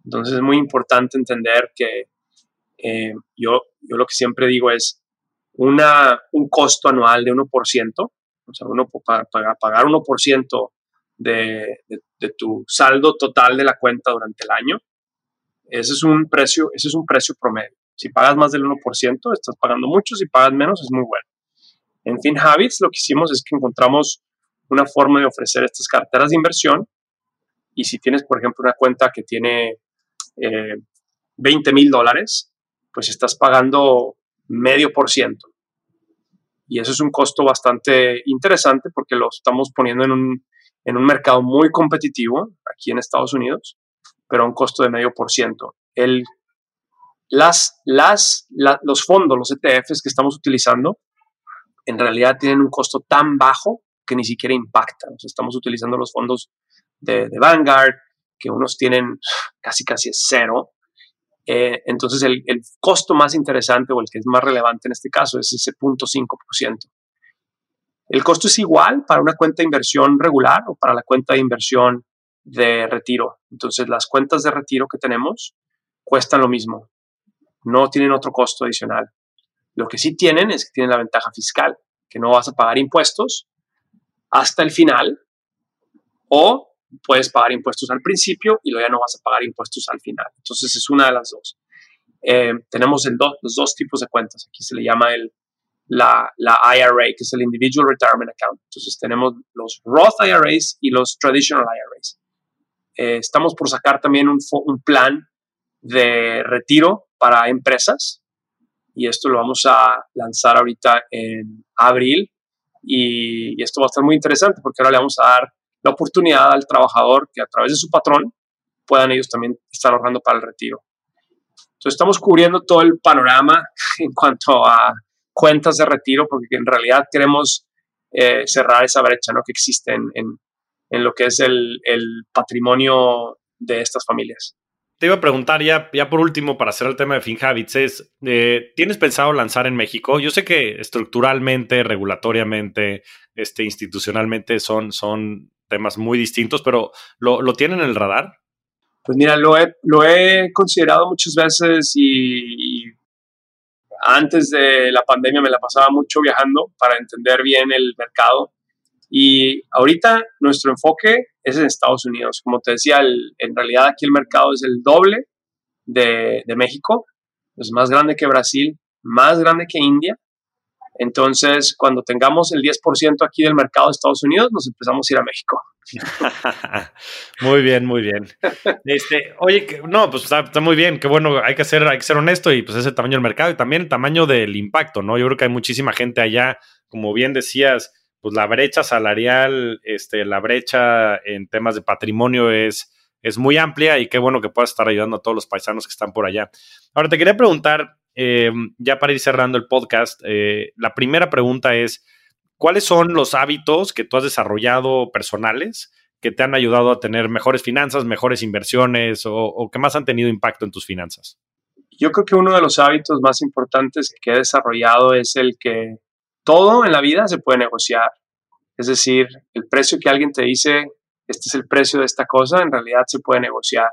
Entonces es muy importante entender que eh, yo, yo lo que siempre digo es, una, un costo anual de 1%, o sea, uno para pagar, pagar 1% de, de, de, tu saldo total de la cuenta durante el año, ese es un precio, ese es un precio promedio. Si pagas más del 1%, estás pagando mucho, si pagas menos, es muy bueno. En FinHabits lo que hicimos es que encontramos una forma de ofrecer estas carteras de inversión y si tienes, por ejemplo, una cuenta que tiene 20 eh, mil dólares, pues estás pagando medio por ciento. Y eso es un costo bastante interesante porque lo estamos poniendo en un, en un mercado muy competitivo aquí en Estados Unidos, pero a un costo de medio por ciento. El, las, las, los fondos, los ETFs que estamos utilizando, en realidad tienen un costo tan bajo que ni siquiera impactan. estamos utilizando los fondos de, Vanguard, que unos tienen casi casi cero. Eh, entonces el, el, costo más interesante o el que es más relevante en este caso es ese 0.5%. El costo es igual para una cuenta de inversión regular o para la cuenta de inversión de retiro. Entonces las cuentas de retiro que tenemos cuestan lo mismo. No tienen otro costo adicional. Lo que sí tienen es que tienen la ventaja fiscal, que no vas a pagar impuestos hasta el final o puedes pagar impuestos al principio y luego ya no vas a pagar impuestos al final. Entonces es una de las dos. Eh, tenemos los dos tipos de cuentas. Aquí se le llama el, la, la, IRA, que es el Individual Retirement Account. Entonces tenemos los Roth IRAs y los Traditional IRAs. Eh, estamos por sacar también un, un plan de retiro para empresas y esto lo vamos a lanzar ahorita en abril y, esto va a estar muy interesante porque ahora le vamos a dar la oportunidad al trabajador que a través de su patrón puedan ellos también estar ahorrando para el retiro. Entonces estamos cubriendo todo el panorama en cuanto a cuentas de retiro porque en realidad queremos eh, cerrar esa brecha ¿no? que existe en, en, lo que es el, el patrimonio de estas familias te iba a preguntar ya, ya por último, para hacer el tema de FinHabits, es, eh, ¿tienes pensado lanzar en México? Yo sé que estructuralmente, regulatoriamente, este, institucionalmente son, son temas muy distintos, pero ¿lo, lo tienen en el radar? Pues mira, lo he, lo he considerado muchas veces y, y antes de la pandemia me la pasaba mucho viajando para entender bien el mercado y ahorita nuestro enfoque es en Estados Unidos. Como te decía, en realidad aquí el mercado es el doble de, México, es más grande que Brasil, más grande que India. Entonces, cuando tengamos el 10% aquí del mercado de Estados Unidos, nos empezamos a ir a México. muy bien, muy bien. Este, oye, no, pues está, muy bien, qué bueno, hay que, ser, hay que ser honesto y pues ese tamaño del mercado y también el tamaño del impacto, ¿no? Yo creo que hay muchísima gente allá, como bien decías, pues la brecha salarial, este, la brecha en temas de patrimonio es, es muy amplia y qué bueno que puedas estar ayudando a todos los paisanos que están por allá. Ahora te quería preguntar, em, ya para ir cerrando el podcast, eh, la primera pregunta es, ¿cuáles son los hábitos que tú has desarrollado personales que te han ayudado a tener mejores finanzas, mejores inversiones o, o que más han tenido impacto en tus finanzas? Yo creo que uno de los hábitos más importantes que he desarrollado es el que todo en la vida se puede negociar. Es decir, el precio que alguien te dice, este es el precio de esta cosa, en realidad se puede negociar.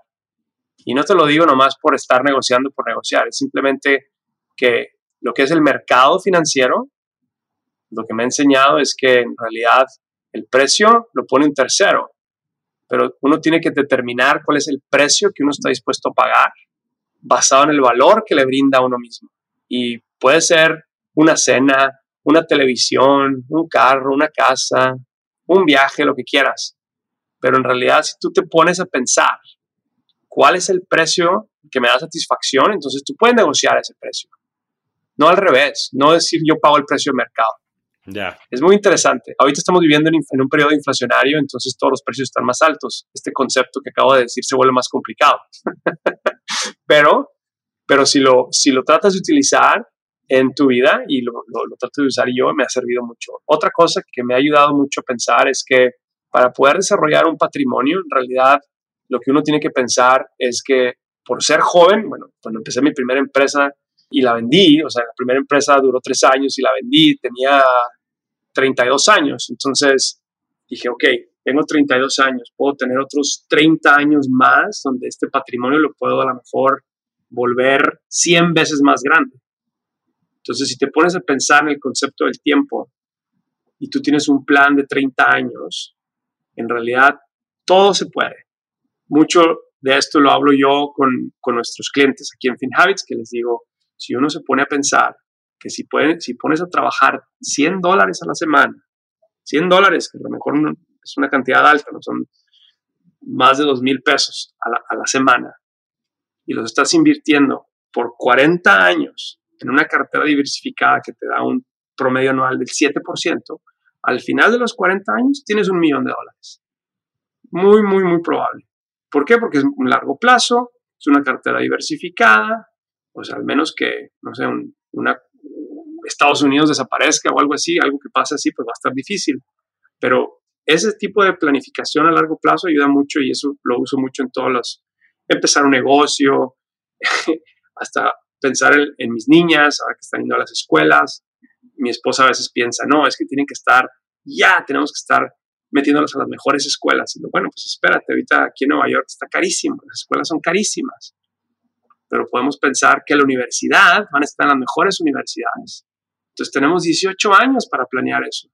Y no te lo digo nomás por estar negociando por negociar, es simplemente que lo que es el mercado financiero, lo que me ha enseñado es que en realidad el precio lo pone un tercero, pero uno tiene que determinar cuál es el precio que uno está dispuesto a pagar basado en el valor que le brinda a uno mismo. Y puede ser una cena, una televisión, un carro, una casa, un viaje, lo que quieras. Pero en realidad, si tú te pones a pensar cuál es el precio que me da satisfacción, entonces tú puedes negociar ese precio. No al revés, no decir yo pago el precio de mercado. Ya. Es muy interesante. Ahorita estamos viviendo en, un periodo inflacionario, entonces todos los precios están más altos. Este concepto que acabo de decir se vuelve más complicado. pero, pero si lo, si lo tratas de utilizar en tu vida y lo, lo, trato de usar yo, me ha servido mucho. Otra cosa que me ha ayudado mucho a pensar es que para poder desarrollar un patrimonio, en realidad lo que uno tiene que pensar es que por ser joven, bueno, cuando empecé mi primera empresa y la vendí, o sea, la primera empresa duró tres años y la vendí, tenía 32 años, entonces dije, ok, tengo 32 años, puedo tener otros 30 años más donde este patrimonio lo puedo a lo mejor volver 100 veces más grande. Entonces, si te pones a pensar en el concepto del tiempo y tú tienes un plan de 30 años, en realidad todo se puede. Mucho de esto lo hablo yo con, con nuestros clientes aquí en FinHabits, que les digo, si uno se pone a pensar que si, pueden, si pones a trabajar 100 dólares a la semana, 100 dólares, que a lo mejor no, es una cantidad alta, no son más de 2 mil pesos a la, a la semana, y los estás invirtiendo por 40 años en una cartera diversificada que te da un promedio anual del 7%, al final de los 40 años tienes un millón de dólares. Muy, muy, muy probable. ¿Por qué? Porque es un largo plazo, es una cartera diversificada, o sea, al menos que, no sé, una, Estados Unidos desaparezca o algo así, algo que pase así, pues va a estar difícil. Pero ese tipo de planificación a largo plazo ayuda mucho y eso lo uso mucho en todos los, empezar un negocio, hasta pensar en, mis niñas, ahora que están yendo a las escuelas. Mi esposa a veces piensa, no, es que tienen que estar, ya tenemos que estar metiéndolas a las mejores escuelas. Y bueno, pues espérate, ahorita aquí en Nueva York está carísimo, las escuelas son carísimas. Pero podemos pensar que la universidad van a estar en las mejores universidades. Entonces tenemos 18 años para planear eso.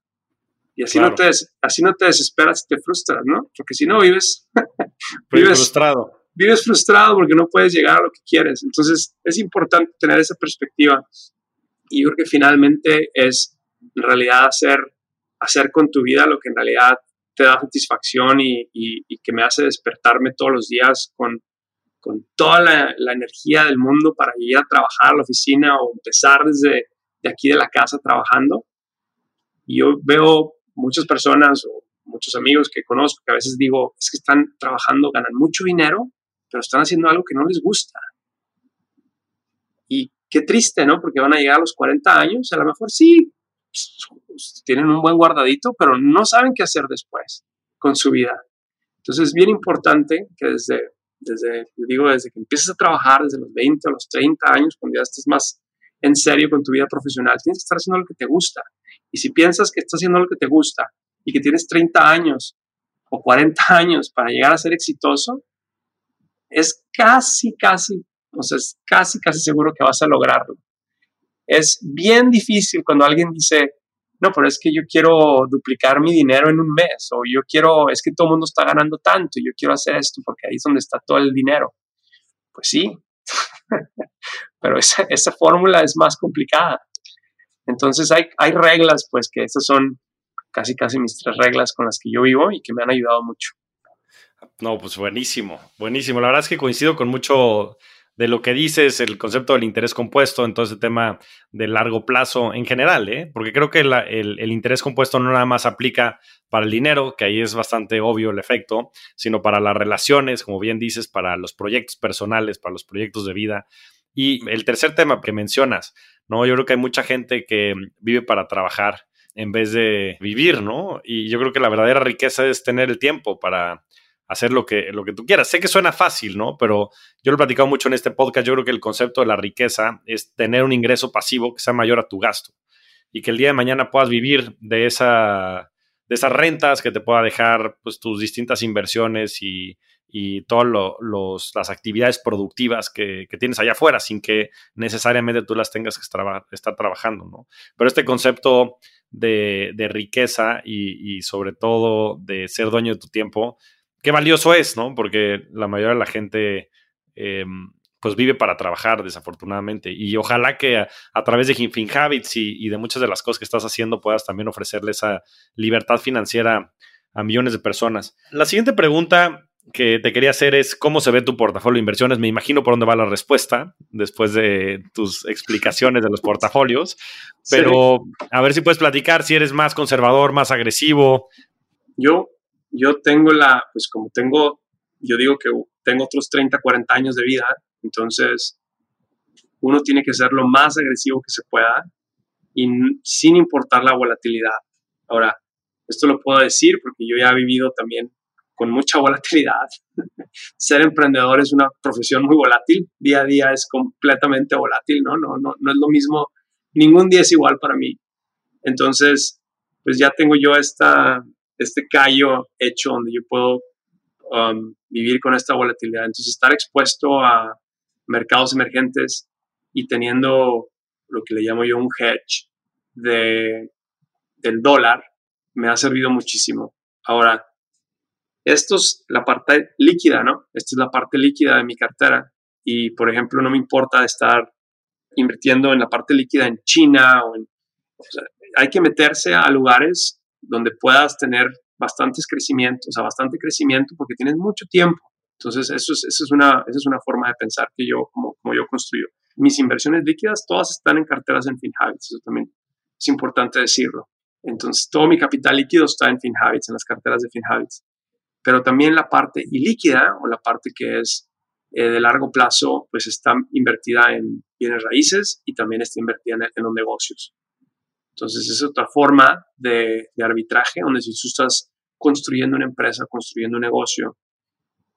Y así, no, te, así no te desesperas y te frustras, ¿no? Porque si no vives, vives frustrado vives frustrado porque no puedes llegar a lo que quieres. Entonces es importante tener esa perspectiva y yo creo que finalmente es en realidad hacer, hacer con tu vida lo que en realidad te da satisfacción y, que me hace despertarme todos los días con, con toda la, la, energía del mundo para ir a trabajar a la oficina o empezar desde de aquí de la casa trabajando. Y yo veo muchas personas o muchos amigos que conozco que a veces digo, es que están trabajando, ganan mucho dinero, pero están haciendo algo que no les gusta. Y qué triste, ¿no? Porque van a llegar a los 40 años, a lo mejor sí, tienen un buen guardadito, pero no saben qué hacer después con su vida. Entonces es bien importante que desde, desde, digo, desde que empieces a trabajar, desde los 20 o los 30 años, cuando ya estés más en serio con tu vida profesional, tienes que estar haciendo lo que te gusta. Y si piensas que estás haciendo lo que te gusta y que tienes 30 años o 40 años para llegar a ser exitoso, es casi, casi, o sea, es casi, casi seguro que vas a lograrlo. Es bien difícil cuando alguien dice, no, pero es que yo quiero duplicar mi dinero en un mes, o yo quiero, es que todo el mundo está ganando tanto, yo quiero hacer esto porque ahí es donde está todo el dinero. Pues sí, pero esa, esa fórmula es más complicada. Entonces hay, hay reglas, pues que esas son casi, casi mis tres reglas con las que yo vivo y que me han ayudado mucho. No, pues buenísimo, buenísimo. La verdad es que coincido con mucho de lo que dices, el concepto del interés compuesto, en todo ese tema de largo plazo en general, ¿eh? porque creo que el, interés compuesto no nada más aplica para el dinero, que ahí es bastante obvio el efecto, sino para las relaciones, como bien dices, para los proyectos personales, para los proyectos de vida. Y el tercer tema que mencionas, ¿no? Yo creo que hay mucha gente que vive para trabajar en vez de vivir, ¿no? Y yo creo que la verdadera riqueza es tener el tiempo para hacer lo que, lo que tú quieras. Sé que suena fácil, ¿no? Pero yo lo he platicado mucho en este podcast. Yo creo que el concepto de la riqueza es tener un ingreso pasivo que sea mayor a tu gasto y que el día de mañana puedas vivir de, esa, de esas rentas que te pueda dejar pues, tus distintas inversiones y, y todas las actividades productivas que, tienes allá afuera sin que necesariamente tú las tengas que estar, trabajando, ¿no? Pero este concepto de, riqueza y, y, sobre todo de ser dueño de tu tiempo, qué valioso es, ¿no? Porque la mayoría de la gente em, pues vive para trabajar, desafortunadamente. Y ojalá que a, través de Fin Habits y, de muchas de las cosas que estás haciendo puedas también ofrecerle esa libertad financiera a millones de personas. La siguiente pregunta que te quería hacer es cómo se ve tu portafolio de inversiones. Me imagino por dónde va la respuesta después de tus explicaciones de los portafolios, pero a ver si puedes platicar si eres más conservador, más agresivo. Yo yo tengo la, pues como tengo, yo digo que tengo otros 30, 40 años de vida, entonces uno tiene que ser lo más agresivo que se pueda y sin importar la volatilidad. Ahora, esto lo puedo decir porque yo ya he vivido también con mucha volatilidad. Ser emprendedor es una profesión muy volátil, día a día es completamente volátil, ¿no? No, no, no es lo mismo, ningún día es igual para mí. Entonces, pues ya tengo yo esta, este callo hecho donde yo puedo um, vivir con esta volatilidad. Entonces, estar expuesto a mercados emergentes y teniendo lo que le llamo yo un hedge de, del dólar me ha servido muchísimo. Ahora, esto es la parte líquida, ¿no? Esta es la parte líquida de mi cartera y, por ejemplo, no me importa estar invirtiendo en la parte líquida en China o en, hay que meterse a lugares donde puedas tener bastantes crecimientos, o sea, bastante crecimiento porque tienes mucho tiempo. Entonces, eso es, eso es, una, esa es una forma de pensar que yo, como, yo construyo. Mis inversiones líquidas todas están en carteras en FinHabits, eso también es importante decirlo. Entonces, todo mi capital líquido está en FinHabits, en las carteras de FinHabits. Pero también la parte ilíquida o la parte que es eh, de largo plazo, pues está invertida en bienes raíces y también está invertida en, los negocios. Entonces, es otra forma de, arbitraje donde si tú estás construyendo una empresa, construyendo un negocio,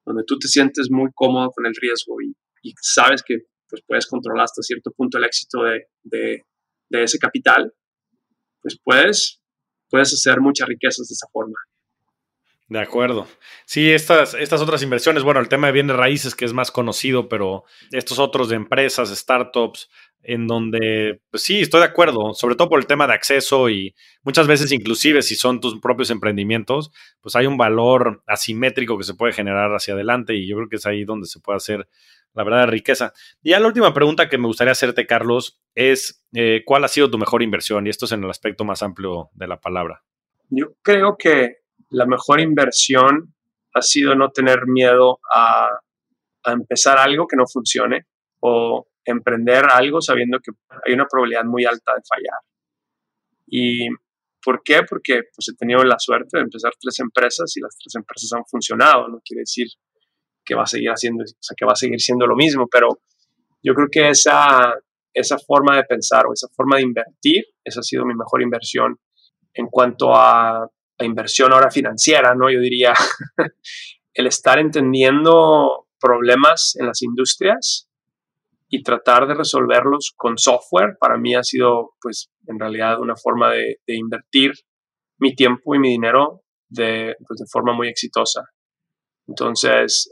donde tú te sientes muy cómodo con el riesgo y, sabes que pues, puedes controlar hasta cierto punto el éxito de, de, de ese capital, pues puedes, puedes hacer muchas riquezas de esa forma. De acuerdo. Sí, estas, estas otras inversiones, bueno, el tema de bienes raíces que es más conocido, pero estos otros de empresas, startups, en donde, pues sí, estoy de acuerdo, sobre todo por el tema de acceso y muchas veces inclusive si son tus propios emprendimientos, pues hay un valor asimétrico que se puede generar hacia adelante y yo creo que es ahí donde se puede hacer la verdad de riqueza. Y ya la última pregunta que me gustaría hacerte, Carlos, es eh, ¿cuál ha sido tu mejor inversión? Y esto es en el aspecto más amplio de la palabra. Yo creo que la mejor inversión ha sido no tener miedo a, empezar algo que no funcione o emprender algo sabiendo que hay una probabilidad muy alta de fallar. ¿Y por qué? Porque pues, he tenido la suerte de empezar tres empresas y las tres empresas han funcionado. No quiere decir que va a seguir haciendo, o sea, que va a seguir siendo lo mismo, pero yo creo que esa, esa forma de pensar o esa forma de invertir, esa ha sido mi mejor inversión en cuanto a la inversión ahora financiera, ¿no? Yo diría el estar entendiendo problemas en las industrias y tratar de resolverlos con software, para mí ha sido, pues, en realidad una forma de, invertir mi tiempo y mi dinero de, pues, de forma muy exitosa. Entonces,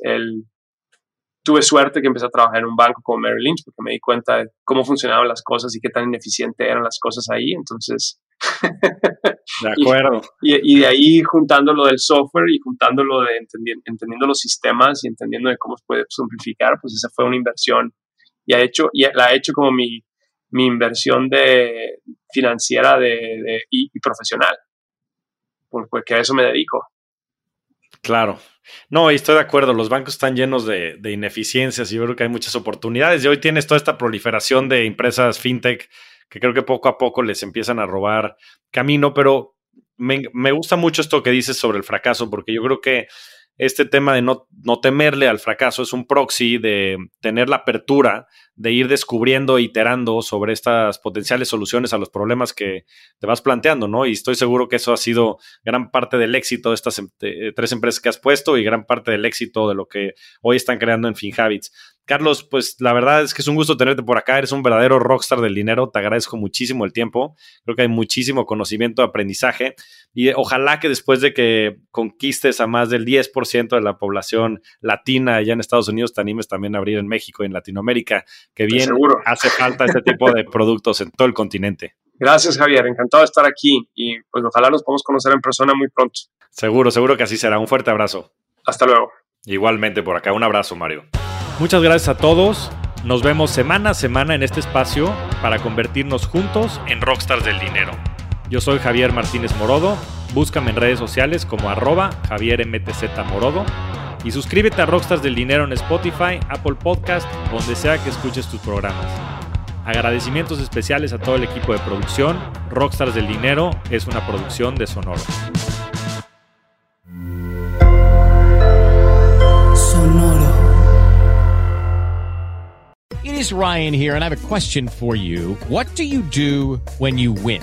tuve suerte que empecé a trabajar en un banco como Merrill Lynch porque me di cuenta de cómo funcionaban las cosas y qué tan ineficiente eran las cosas ahí. Entonces, de acuerdo. Y, de ahí juntando lo del software y juntando lo de entendiendo, los sistemas y entendiendo de cómo se puede simplificar, pues esa fue una inversión y, ha hecho, y la he hecho como mi, mi inversión de, financiera de, y, profesional, porque a eso me dedico. Claro. No, y estoy de acuerdo, los bancos están llenos de, de, ineficiencias y yo creo que hay muchas oportunidades. Y hoy tienes toda esta proliferación de empresas fintech que creo que poco a poco les empiezan a robar camino, pero me, me gusta mucho esto que dices sobre el fracaso, porque yo creo que este tema de no, no, temerle al fracaso es un proxy de tener la apertura de ir descubriendo, iterando sobre estas potenciales soluciones a los problemas que te vas planteando, ¿no? Y estoy seguro que eso ha sido gran parte del éxito de estas em, tres empresas que has puesto y gran parte del éxito de lo que hoy están creando en FinHabits. Carlos, pues la verdad es que es un gusto tenerte por acá. Eres un verdadero rockstar del dinero. Te agradezco muchísimo el tiempo. Creo que hay muchísimo conocimiento, aprendizaje. Y ojalá que después de que conquistes a más del 10% de la población latina allá en Estados Unidos, te animes también a abrir en México y en Latinoamérica, que bien hace falta este tipo de productos en todo el continente. Gracias, Javier. Encantado de estar aquí y pues ojalá nos podamos conocer en persona muy pronto. Seguro, seguro que así será. Un fuerte abrazo. Hasta luego. Igualmente por acá. Un abrazo, Mario. Muchas gracias a todos. Nos vemos semana a semana en este espacio para convertirnos juntos en rockstars del dinero. Yo soy Javier Martínez Morodo. Búscame en redes sociales como arroba Javier MTZ Morodo. Y suscríbete a Rockstars del Dinero en Spotify, Apple Podcast, donde sea que escuches tus programas. Agradecimientos especiales a todo el equipo de producción. Rockstars del Dinero es una producción de Sonoro. is Ryan here, and I have a question for you. What do you do when you win?